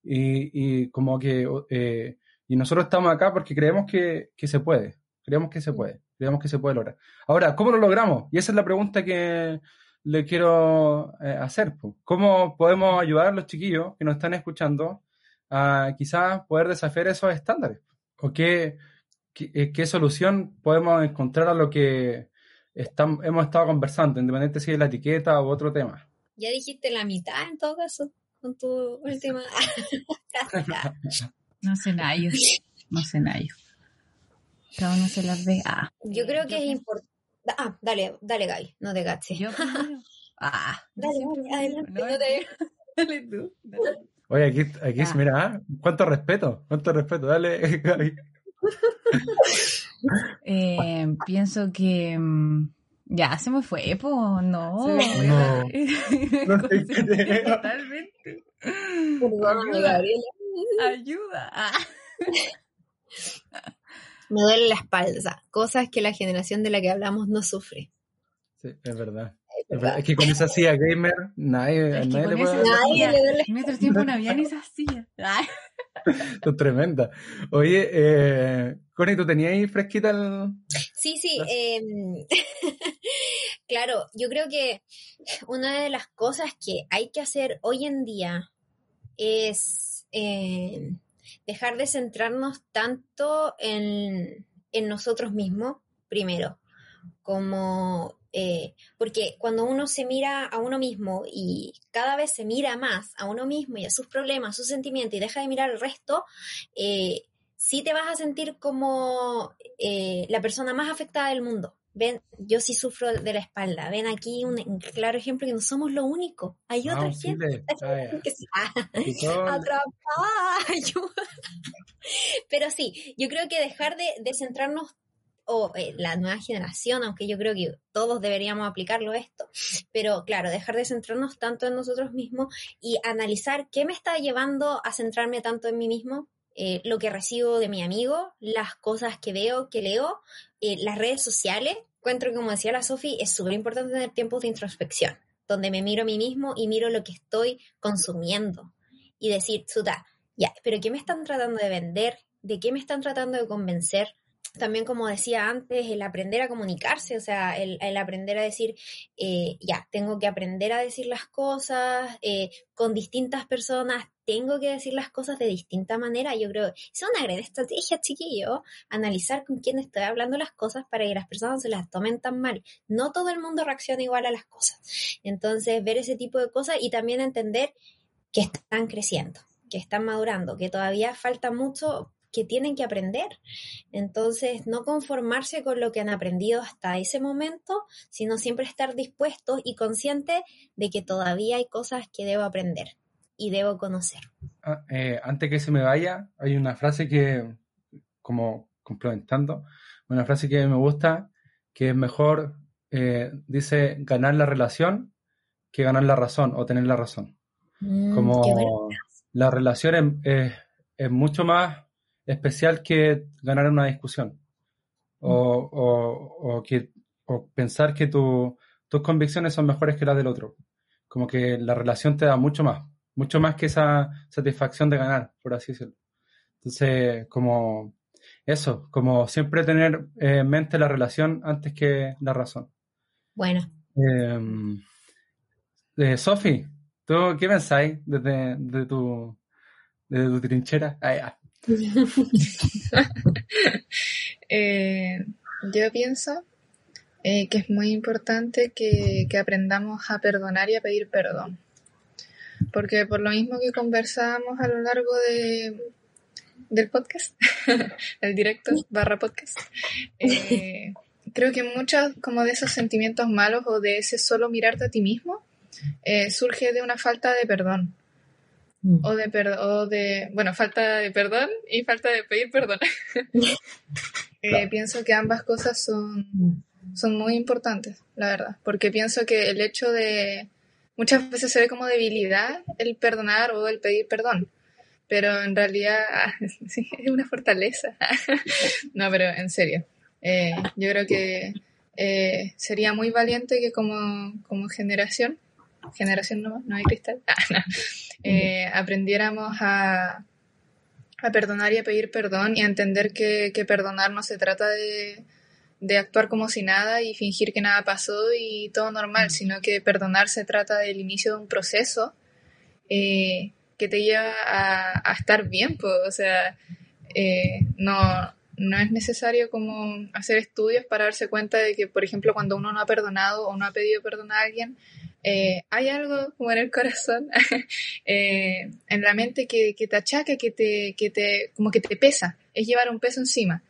Y, y como que. Eh, y nosotros estamos acá porque creemos que, que se puede. Creemos que se puede. Creemos que se puede lograr. Ahora, ¿cómo lo logramos? Y esa es la pregunta que le quiero eh, hacer. ¿Cómo podemos ayudar a los chiquillos que nos están escuchando a quizás poder desafiar esos estándares? ¿O qué, qué, eh, qué solución podemos encontrar a lo que estam- hemos estado conversando, independiente si es la etiqueta u otro tema? Ya dijiste la mitad en todo caso con tu última. No sé nada, yo. No sé nada, yo. Cada uno se las ve. Ah, Yo creo que es importante. Ah, dale, dale, Gaby, no te gaches. yo. Ah, Dale, dale, adelante, no, no te- Dale tú. dale. Oye, aquí, aquí Ah. mira, ah, cuánto respeto, cuánto respeto. Dale, Gaby. Eh, pienso que. mm, Ya, se me fue, po. No. Fue. No. No te creo. Totalmente. Perdón, Ayuda. Gabriela. Ayuda. Me duele la espalda. cosas que la generación de la que hablamos no sufre. Sí, es verdad. Es Es, verdad. Es que con esa silla gamer, nadie, Es que nadie le puede Nadie le duele. en nuestro tiempo no había ni esa silla. Esto es tremenda. Oye, eh, Connie, ¿tú tenías ahí fresquita el...? Sí, sí. em, claro, yo creo que una de las cosas que hay que hacer hoy en día es em, dejar de centrarnos tanto en, en nosotros mismos, primero, como... eh, porque cuando uno se mira a uno mismo y cada vez se mira más a uno mismo y a sus problemas, sus sentimientos y deja de mirar al resto, eh, sí te vas a sentir como eh, la persona más afectada del mundo. Ven, yo sí sufro de la espalda. Ven aquí un, claro ejemplo que no somos lo único. Hay otra Ah, gente. Ah, que se ah, atrapada. ayuda. Pero sí, yo creo que dejar de, de centrarnos, o eh, la nueva generación, aunque yo creo que todos deberíamos aplicarlo esto, pero claro, dejar de centrarnos tanto en nosotros mismos y analizar qué me está llevando a centrarme tanto en mí mismo, eh, lo que recibo de mi amigo, las cosas que veo, que leo, eh, las redes sociales. Encuentro, como decía la Sofi, es súper importante tener tiempos de introspección, donde me miro a mí mismo y miro lo que estoy consumiendo y decir, chuta, ya, pero ¿qué me están tratando de vender? ¿De qué me están tratando de convencer? También, como decía antes, el aprender a comunicarse, o sea, el, el aprender a decir, eh, ya, tengo que aprender a decir las cosas eh, con distintas personas, tengo que decir las cosas de distinta manera. Yo creo es una gran estrategia, chiquillo, analizar con quién estoy hablando las cosas para que las personas no se las tomen tan mal. No todo el mundo reacciona igual a las cosas. Entonces, ver ese tipo de cosas y también entender que están creciendo, que están madurando, que todavía falta mucho que tienen que aprender. Entonces, no conformarse con lo que han aprendido hasta ese momento, sino siempre estar dispuestos y conscientes de que todavía hay cosas que debo aprender y debo conocer. Ah, eh, antes que se me vaya, hay una frase que, como complementando, una frase que me gusta, que es mejor, eh, dice, ganar la relación que ganar la razón o tener la razón. Mm, Como la relación es, es- es mucho más especial que ganar una discusión. O, o- o que, o pensar que tu- tus convicciones son mejores que las del otro. Como que la relación te da mucho más, mucho más que esa satisfacción de ganar, por así decirlo. Entonces, como eso, como siempre tener eh, en mente la relación antes que la razón. Bueno, Eh, eh, Sofi, ¿tú qué pensáis desde, desde tu, desde tu trinchera? Ah, ya. Eh, yo pienso eh, que es muy importante que, aprendamos a perdonar y a pedir perdón. Porque por lo mismo que conversábamos a lo largo de, del podcast, el directo barra podcast, eh, creo que muchos como de esos sentimientos malos o de ese solo mirarte a ti mismo surge de una falta de perdón. O de, per- o de, bueno, falta de perdón y falta de pedir perdón. Eh, Claro. Pienso que ambas cosas son, son muy importantes, la verdad, porque pienso que el hecho de, muchas veces se ve como debilidad el perdonar o el pedir perdón, pero en realidad ah, sí, es una fortaleza. no, pero en serio, eh, yo creo que eh, sería muy valiente que como, como generación, generación no, no hay cristal, Ah, no, eh, aprendiéramos a, a perdonar y a pedir perdón y a entender que, que perdonar no se trata de, de actuar como si nada y fingir que nada pasó y todo normal, sino que perdonar se trata del inicio de un proceso eh, que te lleva a, estar bien, pues, o sea, eh, no, no es necesario como hacer estudios para darse cuenta de que, por ejemplo, cuando uno no ha perdonado o no ha pedido perdón a alguien, eh, hay algo como en el corazón, en la mente que, que, te achaca, que te, que te, como que te pesa, es llevar un peso encima.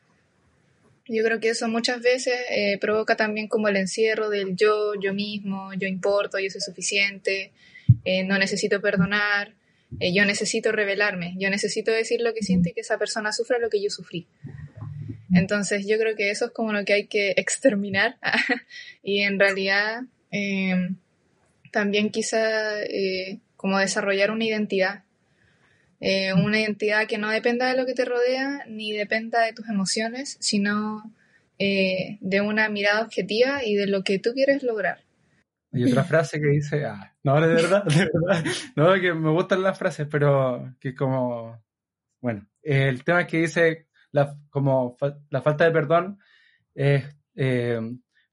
Yo creo que eso muchas veces eh, provoca también como el encierro del yo, yo mismo, yo importo, yo soy suficiente, eh, no necesito perdonar, eh, yo necesito revelarme, yo necesito decir lo que siento y que esa persona sufra lo que yo sufrí. Entonces yo creo que eso es como lo que hay que exterminar. Y en realidad también quizá como desarrollar una identidad. Eh, una identidad que no dependa de lo que te rodea ni dependa de tus emociones, sino eh, de una mirada objetiva y de lo que tú quieres lograr. Hay otra frase que dice, ah, no, de verdad, de verdad, no, que me gustan las frases, pero que como, bueno, el tema que dice, la, como la falta de perdón es eh,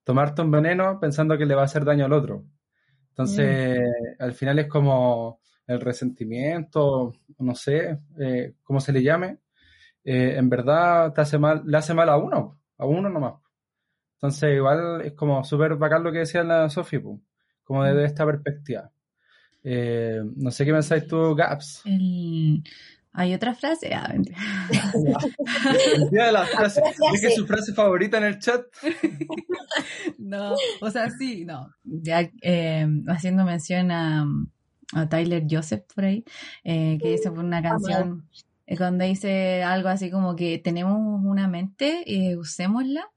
tomarte un veneno pensando que le va a hacer daño al otro. Entonces, mm. al final es como el resentimiento, no sé eh, cómo se le llame, eh, en verdad te hace mal, le hace mal a uno, a uno nomás. Entonces, igual es como súper bacán lo que decía la Sofía, como desde mm. esta perspectiva. Eh, no sé qué pensáis tú, Gaps. Hay otra frase. Ah, de las frases. su frase favorita en el chat? no, o sea, sí, no. Ya haciendo mención a, a Tyler Joseph por ahí, eh, que dice por una canción eh, donde dice algo así como que tenemos una mente, eh, usémosla,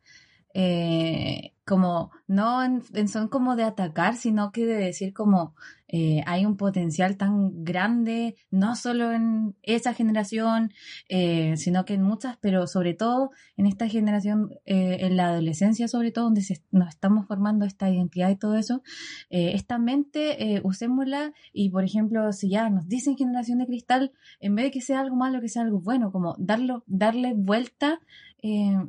eh, como no en, son como de atacar, sino que de decir como eh, hay un potencial tan grande, no solo en esa generación, eh, sino que en muchas, pero sobre todo en esta generación, eh, en la adolescencia sobre todo, donde nos estamos formando esta identidad y todo eso, esta mente, usémosla y por ejemplo, si ya nos dicen generación de cristal, en vez de que sea algo malo, que sea algo bueno, como darlo, darle vuelta,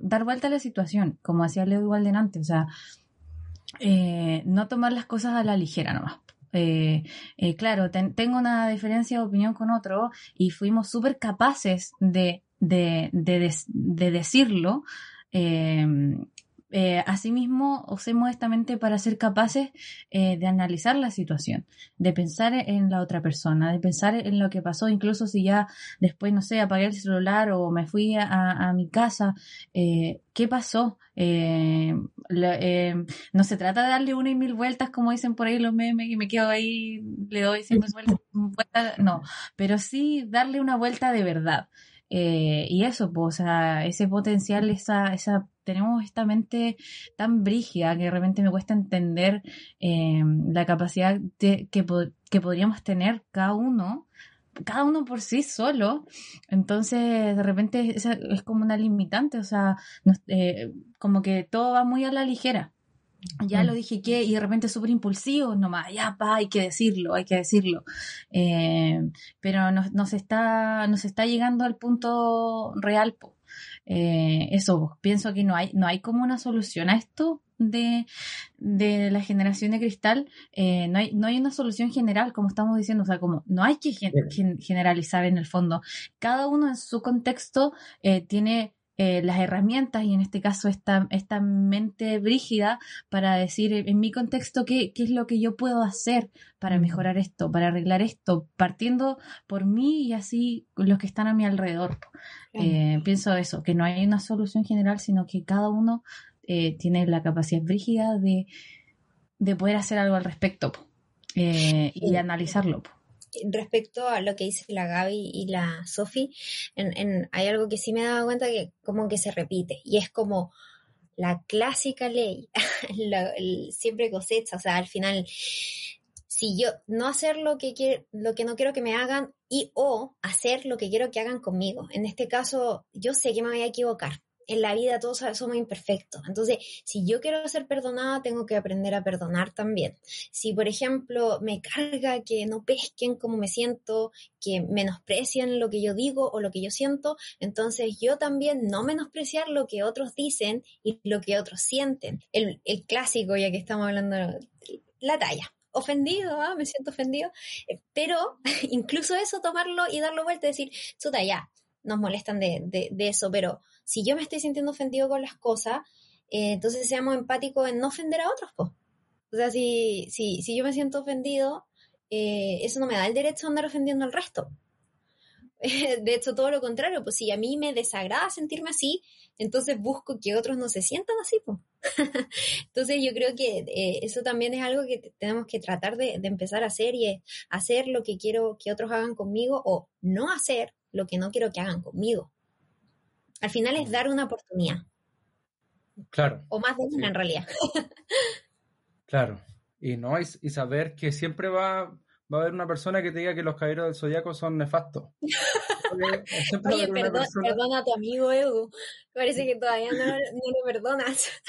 dar vuelta a la situación, como hacía Leo igual delante, o sea, no tomar las cosas a la ligera nomás. Eh, eh, claro, tengo una diferencia de opinión con otro y fuimos súper capaces de, de, de, decirlo. Eh, eh, asimismo, usemos esta mente para ser capaces eh, de analizar la situación, de pensar en la otra persona, de pensar en lo que pasó, incluso si ya después, no sé, apagué el celular o me fui a, mi casa, eh, ¿qué pasó? no se trata de darle una y mil vueltas, como dicen por ahí los memes, y me quedo ahí, le doy cinco vueltas, no, pero sí darle una vuelta de verdad. Y eso, pues, o sea, ese potencial, esa, esa tenemos esta mente tan brígida que de repente me cuesta entender eh, la capacidad que, que podríamos tener cada uno cada uno por sí solo. Entonces, de repente es, es como una limitante, o sea, eh, como que todo va muy a la ligera. Ya lo dije que, y de repente es súper impulsivo, nomás, ya, pa, hay que decirlo, hay que decirlo. Eh, pero nos, nos, está, nos está llegando al punto real, po. Eh, eso, pienso que no hay, no hay como una solución a esto de, de la generación de cristal. Eh, no, hay, no hay una solución general, como estamos diciendo, o sea, como no hay que generalizar en el fondo. Cada uno en su contexto tiene eh, las herramientas y en este caso esta, esta mente brígida para decir en mi contexto qué, qué es lo que yo puedo hacer para mejorar esto, para arreglar esto, partiendo por mí y así los que están a mi alrededor. Eh, pienso eso, que no hay una solución general, sino que cada uno eh, tiene la capacidad brígida de, de poder hacer algo al respecto y analizarlo respecto a lo que dice la Gaby y la Sofi, en, hay algo que sí me he dado cuenta que como que se repite y es como la clásica ley, siempre cosecha, o sea, al final, si yo no hacer lo que, quiero, lo que no quiero que me hagan y o hacer lo que quiero que hagan conmigo. En este caso, yo sé que me voy a equivocar, en la vida todos somos imperfectos. Entonces, si yo quiero ser perdonada, tengo que aprender a perdonar también. Si, por ejemplo, me carga que no pesquen como me siento, que menosprecien lo que yo digo o lo que yo siento, entonces yo también no menospreciar lo que otros dicen y lo que otros sienten. El, clásico, ya que estamos hablando, la talla ofendido, ¿ah? me siento ofendido, eh, pero incluso eso, tomarlo y darlo vuelta y decir, chuta, ya, nos molestan de, de, eso, pero si yo me estoy sintiendo ofendido con las cosas, eh, entonces seamos empáticos en no ofender a otros, pues. O sea, si, si, si yo me siento ofendido, eh, eso no me da el derecho a andar ofendiendo al resto. De hecho, todo lo contrario, pues si a mí me desagrada sentirme así, entonces busco que otros no se sientan así, pues. Entonces yo creo que eh, eso también es algo que tenemos que tratar de, de, empezar a hacer y es hacer lo que quiero que otros hagan conmigo o no hacer lo que no quiero que hagan conmigo. Al final es dar una oportunidad. Claro. O más de una en realidad. claro. Y no, y, saber que siempre va, va a haber una persona que te diga que los caballeros del zodiaco son nefastos. Oye, perdona a tu amigo Edu. Parece que todavía no, lo perdonas.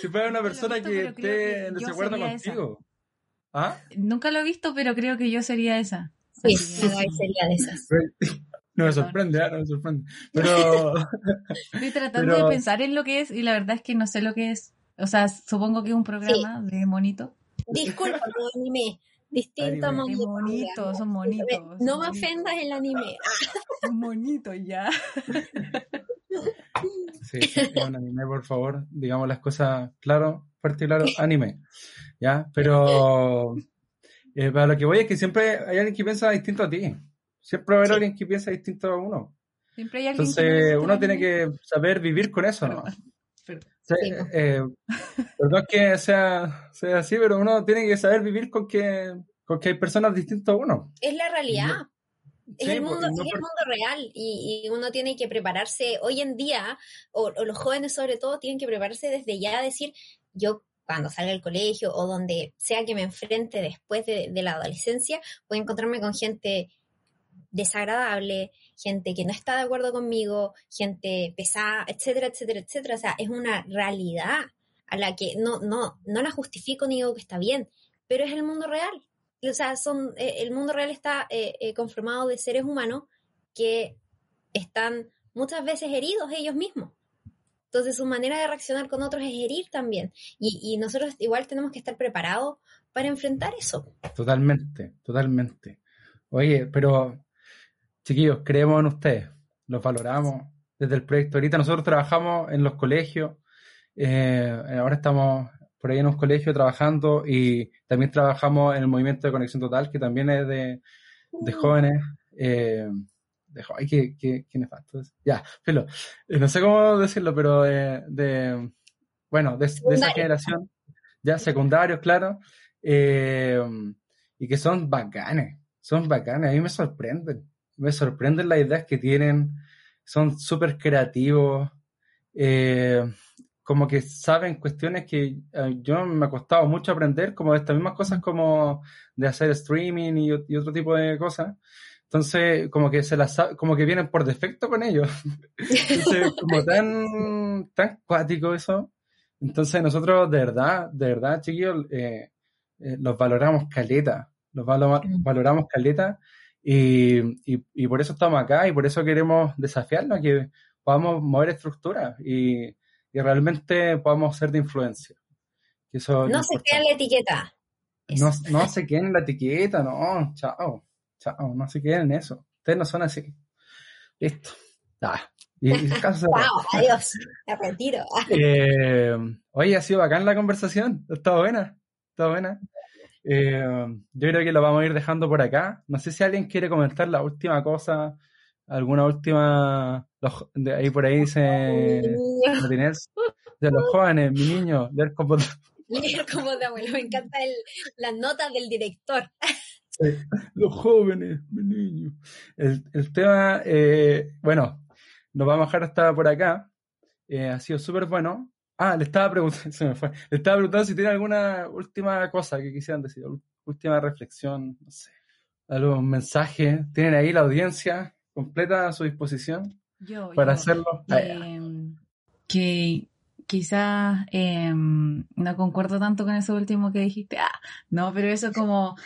Si fuera una persona que esté en desacuerdo contigo. ¿Ah? Nunca lo he visto, pero creo que yo sería esa. Sí, sería de esas. No me sorprende, ¿eh? no me sorprende. Pero. Estoy tratando de pensar en lo que es y la verdad es que no sé lo que es. O sea, supongo que es un programa de monito. Disculpa, no anime. Distinto a monito. Monitos, son monitos. No me ofendas el anime. Monito ya. Sí, es un anime, por favor. Digamos las cosas claro, fuerte y claro, anime. ¿Ya? Pero eh, para lo que voy es que siempre hay alguien que piensa distinto a ti. Siempre va a haber alguien que piensa distinto a uno. Siempre hay alguien Entonces, uno tiene que saber vivir con eso, ¿no? Eh, perdón que sea, sea así, pero uno tiene que saber vivir con que, con que hay personas distintas a uno. Es la realidad. es, el mundo, es el mundo real y, uno tiene que prepararse hoy en día, o, o, los jóvenes sobre todo, tienen que prepararse desde ya a decir, yo cuando salga del colegio o donde sea que me enfrente después de, la adolescencia, voy a encontrarme con gente desagradable, gente que no está de acuerdo conmigo, gente pesada, etcétera, etcétera, etcétera. O sea, es una realidad a la que no, no, no la justifico ni digo que está bien, pero es el mundo real. O sea, son, eh, el mundo real está eh, eh, conformado de seres humanos que están muchas veces heridos ellos mismos. Entonces su manera de reaccionar con otros es herir también. Y, nosotros igual tenemos que estar preparados para enfrentar eso. Totalmente, totalmente. Oye, pero chiquillos, creemos en ustedes, los valoramos desde el proyecto. Ahorita nosotros trabajamos en los colegios, eh, ahora estamos por ahí en un colegio trabajando y también trabajamos en el movimiento de Conexión Total, que también es de, de uh. jóvenes. Eh, ay, qué, qué, qué nefasto. Ya, filo. Eh, no sé cómo decirlo, pero de, bueno, de, esa generación, ya secundarios, claro, eh, y que son bacanes, son bacanes, a mí me sorprenden, me sorprenden las ideas que tienen, son súper creativos, eh, como que saben cuestiones que yo me ha costado mucho aprender, como estas mismas cosas como de hacer streaming y, y otro tipo de cosas. Entonces, como que se las como que vienen por defecto con ellos. Entonces, como tan, tan cuático eso. Entonces, nosotros de verdad, de verdad, chiquillos, eh, eh, los valoramos caleta. Los valoramos caleta. Y, y, por eso estamos acá y por eso queremos desafiarnos, que podamos mover estructuras y, y realmente podamos ser de influencia. Que eso no se quede en la etiqueta. No, no se quede en la etiqueta, no, chao. Chao, no se queden en eso. Ustedes no son así. Listo. Ah, y, adiós. Me retiro. Eh, oye, ha sido bacán la conversación. Está buena. Está buena. Eh, yo creo que lo vamos a ir dejando por acá. No sé si alguien quiere comentar la última cosa, alguna última. de ahí por ahí dice de los jóvenes, mi niño, leer como, leer como de abuelo. Me encanta el, las notas del director. los jóvenes, mi niño. El, el tema, eh, bueno, nos vamos a dejar hasta por acá. Eh, ha sido súper bueno. Ah, le estaba preguntando, se me fue. Le estaba preguntando si tiene alguna última cosa que quisieran decir, última reflexión, no sé, algún mensaje. Tienen ahí la audiencia completa a su disposición. Yo, para yo, hacerlo. Ah, eh, que quizás eh, no concuerdo tanto con eso último que dijiste. Ah, no, pero eso como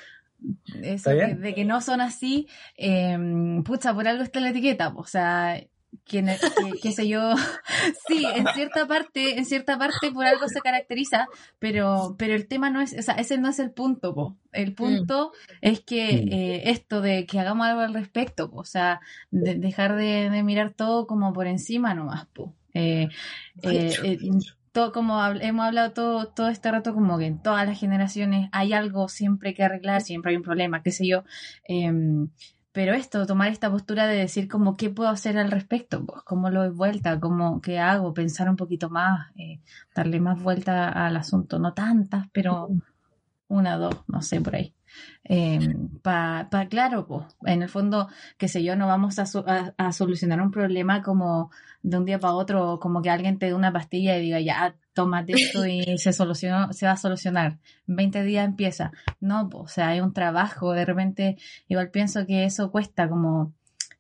eso de que no son así, eh, pucha, por algo está la etiqueta, o sea, que- qué sé yo, sí, en cierta parte, en cierta parte por algo se caracteriza, pero, pero el tema no es, o sea, ese no es el punto, po. El punto es que Mm. eh, esto de que hagamos algo al respecto, po, o sea, de- dejar de, de mirar todo como por encima nomás, po. Eh, eh, todo, como hab- hemos hablado todo, todo este rato, como que en todas las generaciones hay algo siempre que arreglar, siempre hay un problema, qué sé yo. Em, pero esto, tomar esta postura de decir como qué puedo hacer al respecto, pues cómo lo doy vuelta, cómo qué hago, pensar un poquito más, eh, darle más vuelta al asunto, no tantas, pero una, dos, no sé, por ahí. Para, claro, pues, en el fondo, qué sé yo, no vamos a, so- a- a solucionar un problema como de un día para otro, como que alguien te dé una pastilla y diga, ya, tómate esto y se solucionó, se va a solucionar. En 20 días empieza. No, po, o sea, hay un trabajo, de repente, igual pienso que eso cuesta como,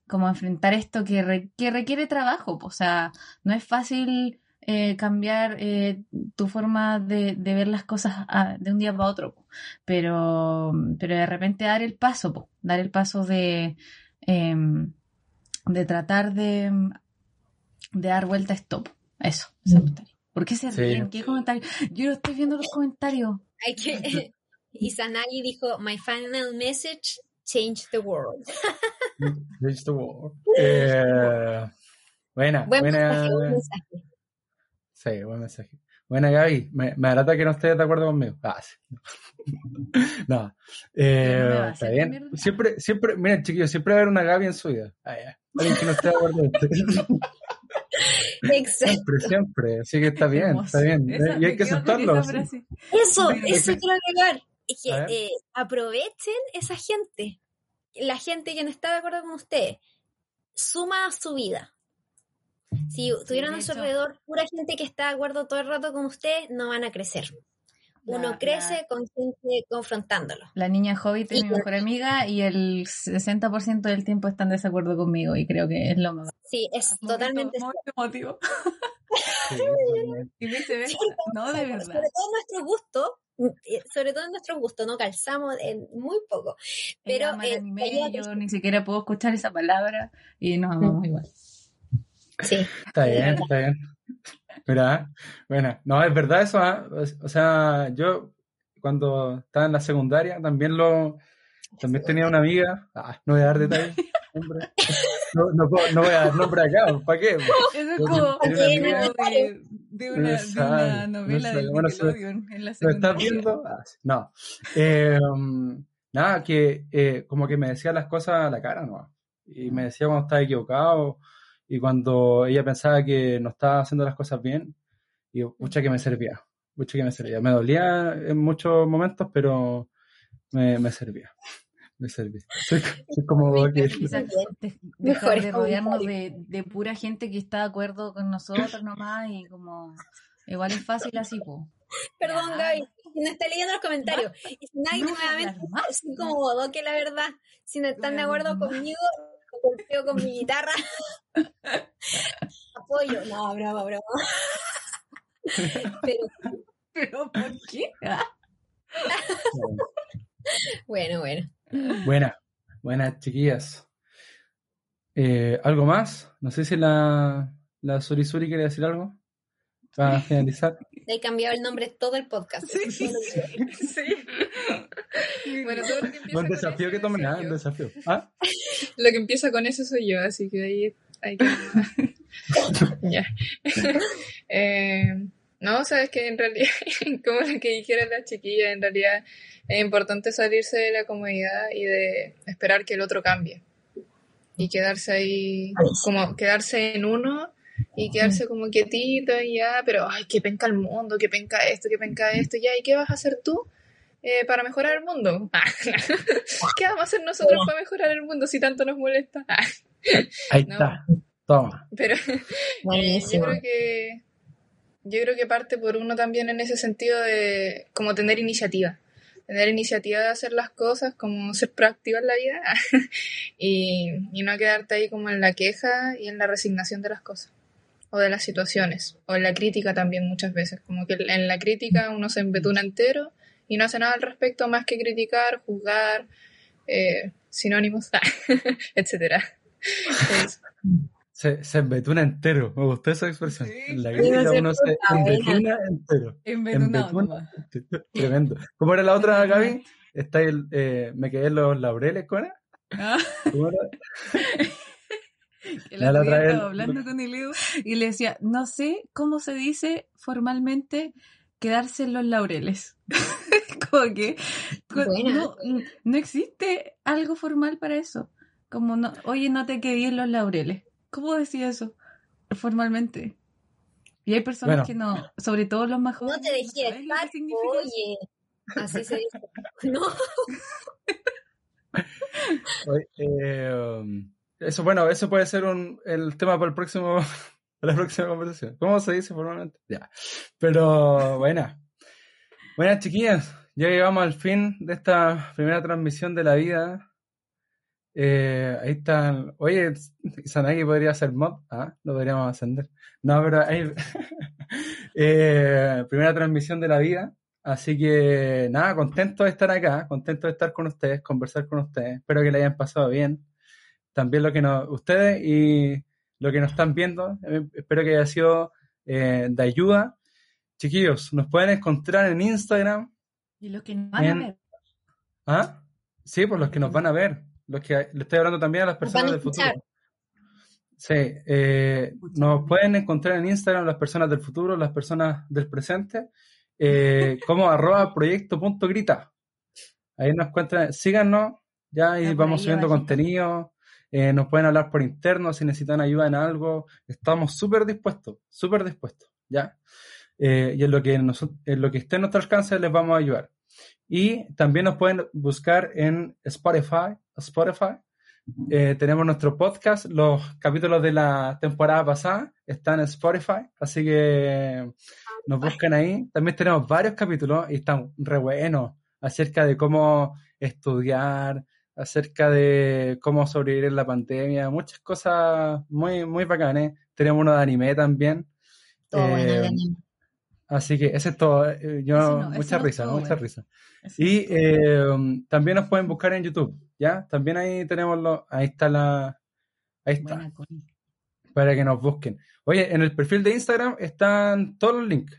como enfrentar esto que, re- que requiere trabajo, po, o sea, no es fácil eh, cambiar eh, tu forma de, de ver las cosas ah, de un día para otro, po. pero, pero de repente dar el paso, po, dar el paso de, em, de tratar de, de dar vuelta a esto, po. eso. ¿Por qué se Sí. ríen? ¿Qué comentarios? Yo no estoy viendo los comentarios. Hay que... Izanagi dijo, my final message, change the world. Change the world. Eh, buena, Buen buena. mensaje, buen mensaje. Sí, buen mensaje. Buena, Gaby. Me, me agrada que no estés de acuerdo conmigo. Ah, sí. no. Eh, no está bien. Siempre, siempre, miren, chiquillos, siempre va a haber una Gaby en su vida. Ah, ya. Alguien que no esté de acuerdo con usted. Exacto. Siempre, siempre. Así que está bien, Hermoso. está bien. Esa- y hay que aceptarlo. esa sí. frase. Eso, eso quiero agregar. Es que eh, aprovechen esa gente. La gente que no está de acuerdo con usted. Suma a su vida. Si tuvieran de a su alrededor pura gente que está de acuerdo todo el rato con usted, no van a crecer. Uno La- crece la- con gente confrontándolo. La niña Hobbit es Y mi mejor amiga y el 60% del tiempo está en desacuerdo conmigo y creo que es lo más. Sí, es totalmente Momento emotivo. Sí. Y viceversa. No, de verdad. Sobre todo en nuestro gusto, eh, sobre todo en nuestro gusto, no calzamos en muy poco. Pero eh, anime, yo ni siquiera puedo escuchar esa palabra y nos amamos igual. Sí, Está bien, está bien. Mira, bueno, no, es verdad eso, ¿ah? O sea, yo cuando estaba en la secundaria también lo, también tenía una amiga, ah, no voy a dar detalles, hombre. No, no, puedo- no voy a dar nombre acá, ¿para qué? Eso es como de, de una, de novela no sé, del bueno, en la ¿Lo estás secundaria. viendo? Ah, no. Eh, nada, que eh, como que me decía las cosas a la cara, ¿no? Y me decía cuando estaba equivocado y cuando ella pensaba que no estaba haciendo las cosas bien. Y mucha que me servía, mucha que me servía. Me dolía en muchos momentos, pero me, me servía. Me servía. Soy, soy como que- dejar de rodearnos de, de pura gente que está de acuerdo con nosotros nomás y como igual es fácil así, po. Perdón. Gaby, si no está leyendo los comentarios. Y si nadie No nuevamente más. es incómodo, que la verdad, si no están de acuerdo conmigo, golpeo con mi guitarra. Apoyo. No, broma, broma. Pero ¿Pero por qué? Bueno, bueno. Buena, buenas chiquillas. Eh, ¿Algo más? No sé si la, la Surisuri quiere decir algo para finalizar. He cambiado el nombre todo el podcast. Sí. Bueno, todo lo que empieza Un con desafío que tomen, ah, desafío. ¿Ah? Lo que empieza con eso soy yo, así que ahí hay que... ya. Eh, no, sabes que en realidad, como lo que dijera la chiquilla, en realidad es importante salirse de la comodidad y de esperar que el otro cambie. Y quedarse ahí, como quedarse en uno y quedarse como quietito y ya, pero ay, que penca el mundo, que penca esto, que penca esto, ya, ¿y qué vas a hacer tú? eh, para mejorar el mundo. ¿Qué vamos a hacer nosotros para mejorar el mundo si tanto nos molesta? Ahí No. está. Toma. Pero eh, yo creo que yo creo que parte por uno también en ese sentido de como tener iniciativa. tener iniciativa de hacer las cosas, como ser proactiva en la vida y, y no quedarte ahí como en la queja y en la resignación de las cosas o de las situaciones, o en la crítica también muchas veces, como que en la crítica uno se embetuna entero y no hace nada al respecto más que criticar, juzgar, eh, sinónimos, etcétera. Se, se embetuna entero, me gustó esa expresión. En la crítica uno se embetuna entero. Embetuna, Tremendo. ¿Cómo era la otra, Gaby? Está el, eh, me quedé en los laureles, ¿cómo era? Ah. ¿Cómo era? El otro día estaba hablando con y le decía, no sé cómo se dice formalmente quedarse en los laureles. como que no, no, existe algo formal para eso. Como, no, oye, no te quedé en los laureles. ¿Cómo decía eso formalmente? Y hay personas que no, sobre todo los más jóvenes. No te dejé estar, oye. Así se dice. No. Oye, eh, um, eso, bueno, eso puede ser un, el tema para el próximo, para la próxima conversación. ¿Cómo se dice formalmente? Ya. Pero, buena. Buenas chiquillas, ya llegamos al fin de esta primera transmisión de la vida. Eh, ahí están. Oye, Sanagi podría ser mod. Ah, lo podríamos ascender. No, pero ahí. eh, primera transmisión de la vida. Así que nada, contento de estar acá, contento de estar con ustedes, conversar con ustedes. Espero que le hayan pasado bien también lo que nos, ustedes y lo que nos están viendo. Eh, espero que haya sido eh, de ayuda. Chiquillos, nos pueden encontrar en Instagram. Y los que nos van a ver. ¿Ah? Sí, pues los que nos van a ver. Los que le estoy hablando también a las personas del futuro. Sí, eh, nos pueden encontrar en Instagram las personas del futuro, las personas del presente, como arroba proyecto.grita. Ahí nos encuentran, síganos, ya ahí vamos subiendo contenido. Eh, nos pueden hablar por interno si necesitan ayuda en algo. Estamos súper dispuestos, súper dispuestos, ¿ya? Eh, y en lo, que en lo que esté en nuestro alcance les vamos a ayudar. Y también nos pueden buscar en Spotify. Spotify. Eh, tenemos nuestro podcast, los capítulos de la temporada pasada están en Spotify, así que nos buscan ahí. También tenemos varios capítulos y están re buenos acerca de cómo estudiar, acerca de cómo sobrevivir en la pandemia, muchas cosas muy, muy bacanes. Tenemos uno de anime también. Todo bueno de eh, anime. Así que ese es todo. Eh, yo, mucha risa, mucha risa. Y eh, también nos pueden buscar en YouTube, ¿ya? También ahí tenemos lo, ahí está la, ahí está. para que nos busquen. Oye, en el perfil de Instagram están todos los links,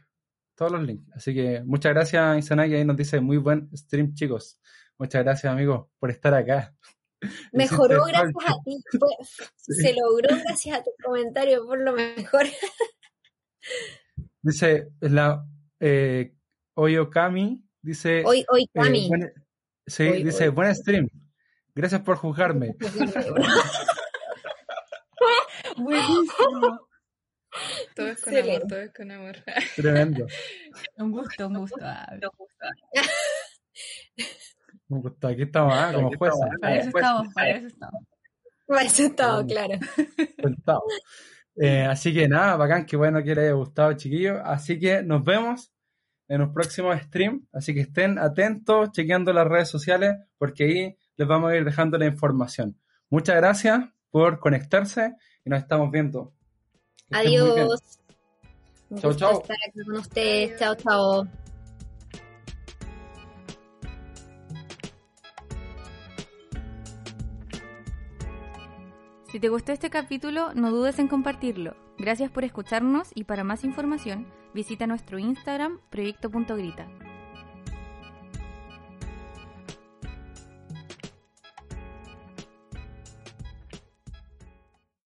todos los links. Así que muchas gracias, Isanaki, ahí nos dice muy buen stream, chicos. Muchas gracias, amigo, por estar acá. Mejoró gracias a ti. Se logró gracias a tu comentario, por lo mejor. Dice la eh, Oyokami, dice. Hoy, hoy, eh, Kami. sí, dice, buen stream. Gracias por juzgarme. Buenísimo. Todo es con amor, todo es con amor. Tremendo. Un gusto, un gusto. Un gusto. Aquí estamos, como jueces. Para eso estamos, para eso estamos. Para eso estamos, claro. Eh, así que nada, bacán, que bueno que les haya gustado, chiquillos. Así que nos vemos en un próximo stream. Así que estén atentos, chequeando las redes sociales, porque ahí les vamos a ir dejando la información. Muchas gracias por conectarse y nos estamos viendo. Adiós. Chao, chao. Estar aquí con ustedes. Chao, chao. Si te gustó este capítulo, no dudes en compartirlo. Gracias por escucharnos y para más información, visita nuestro Instagram proyecto.grita.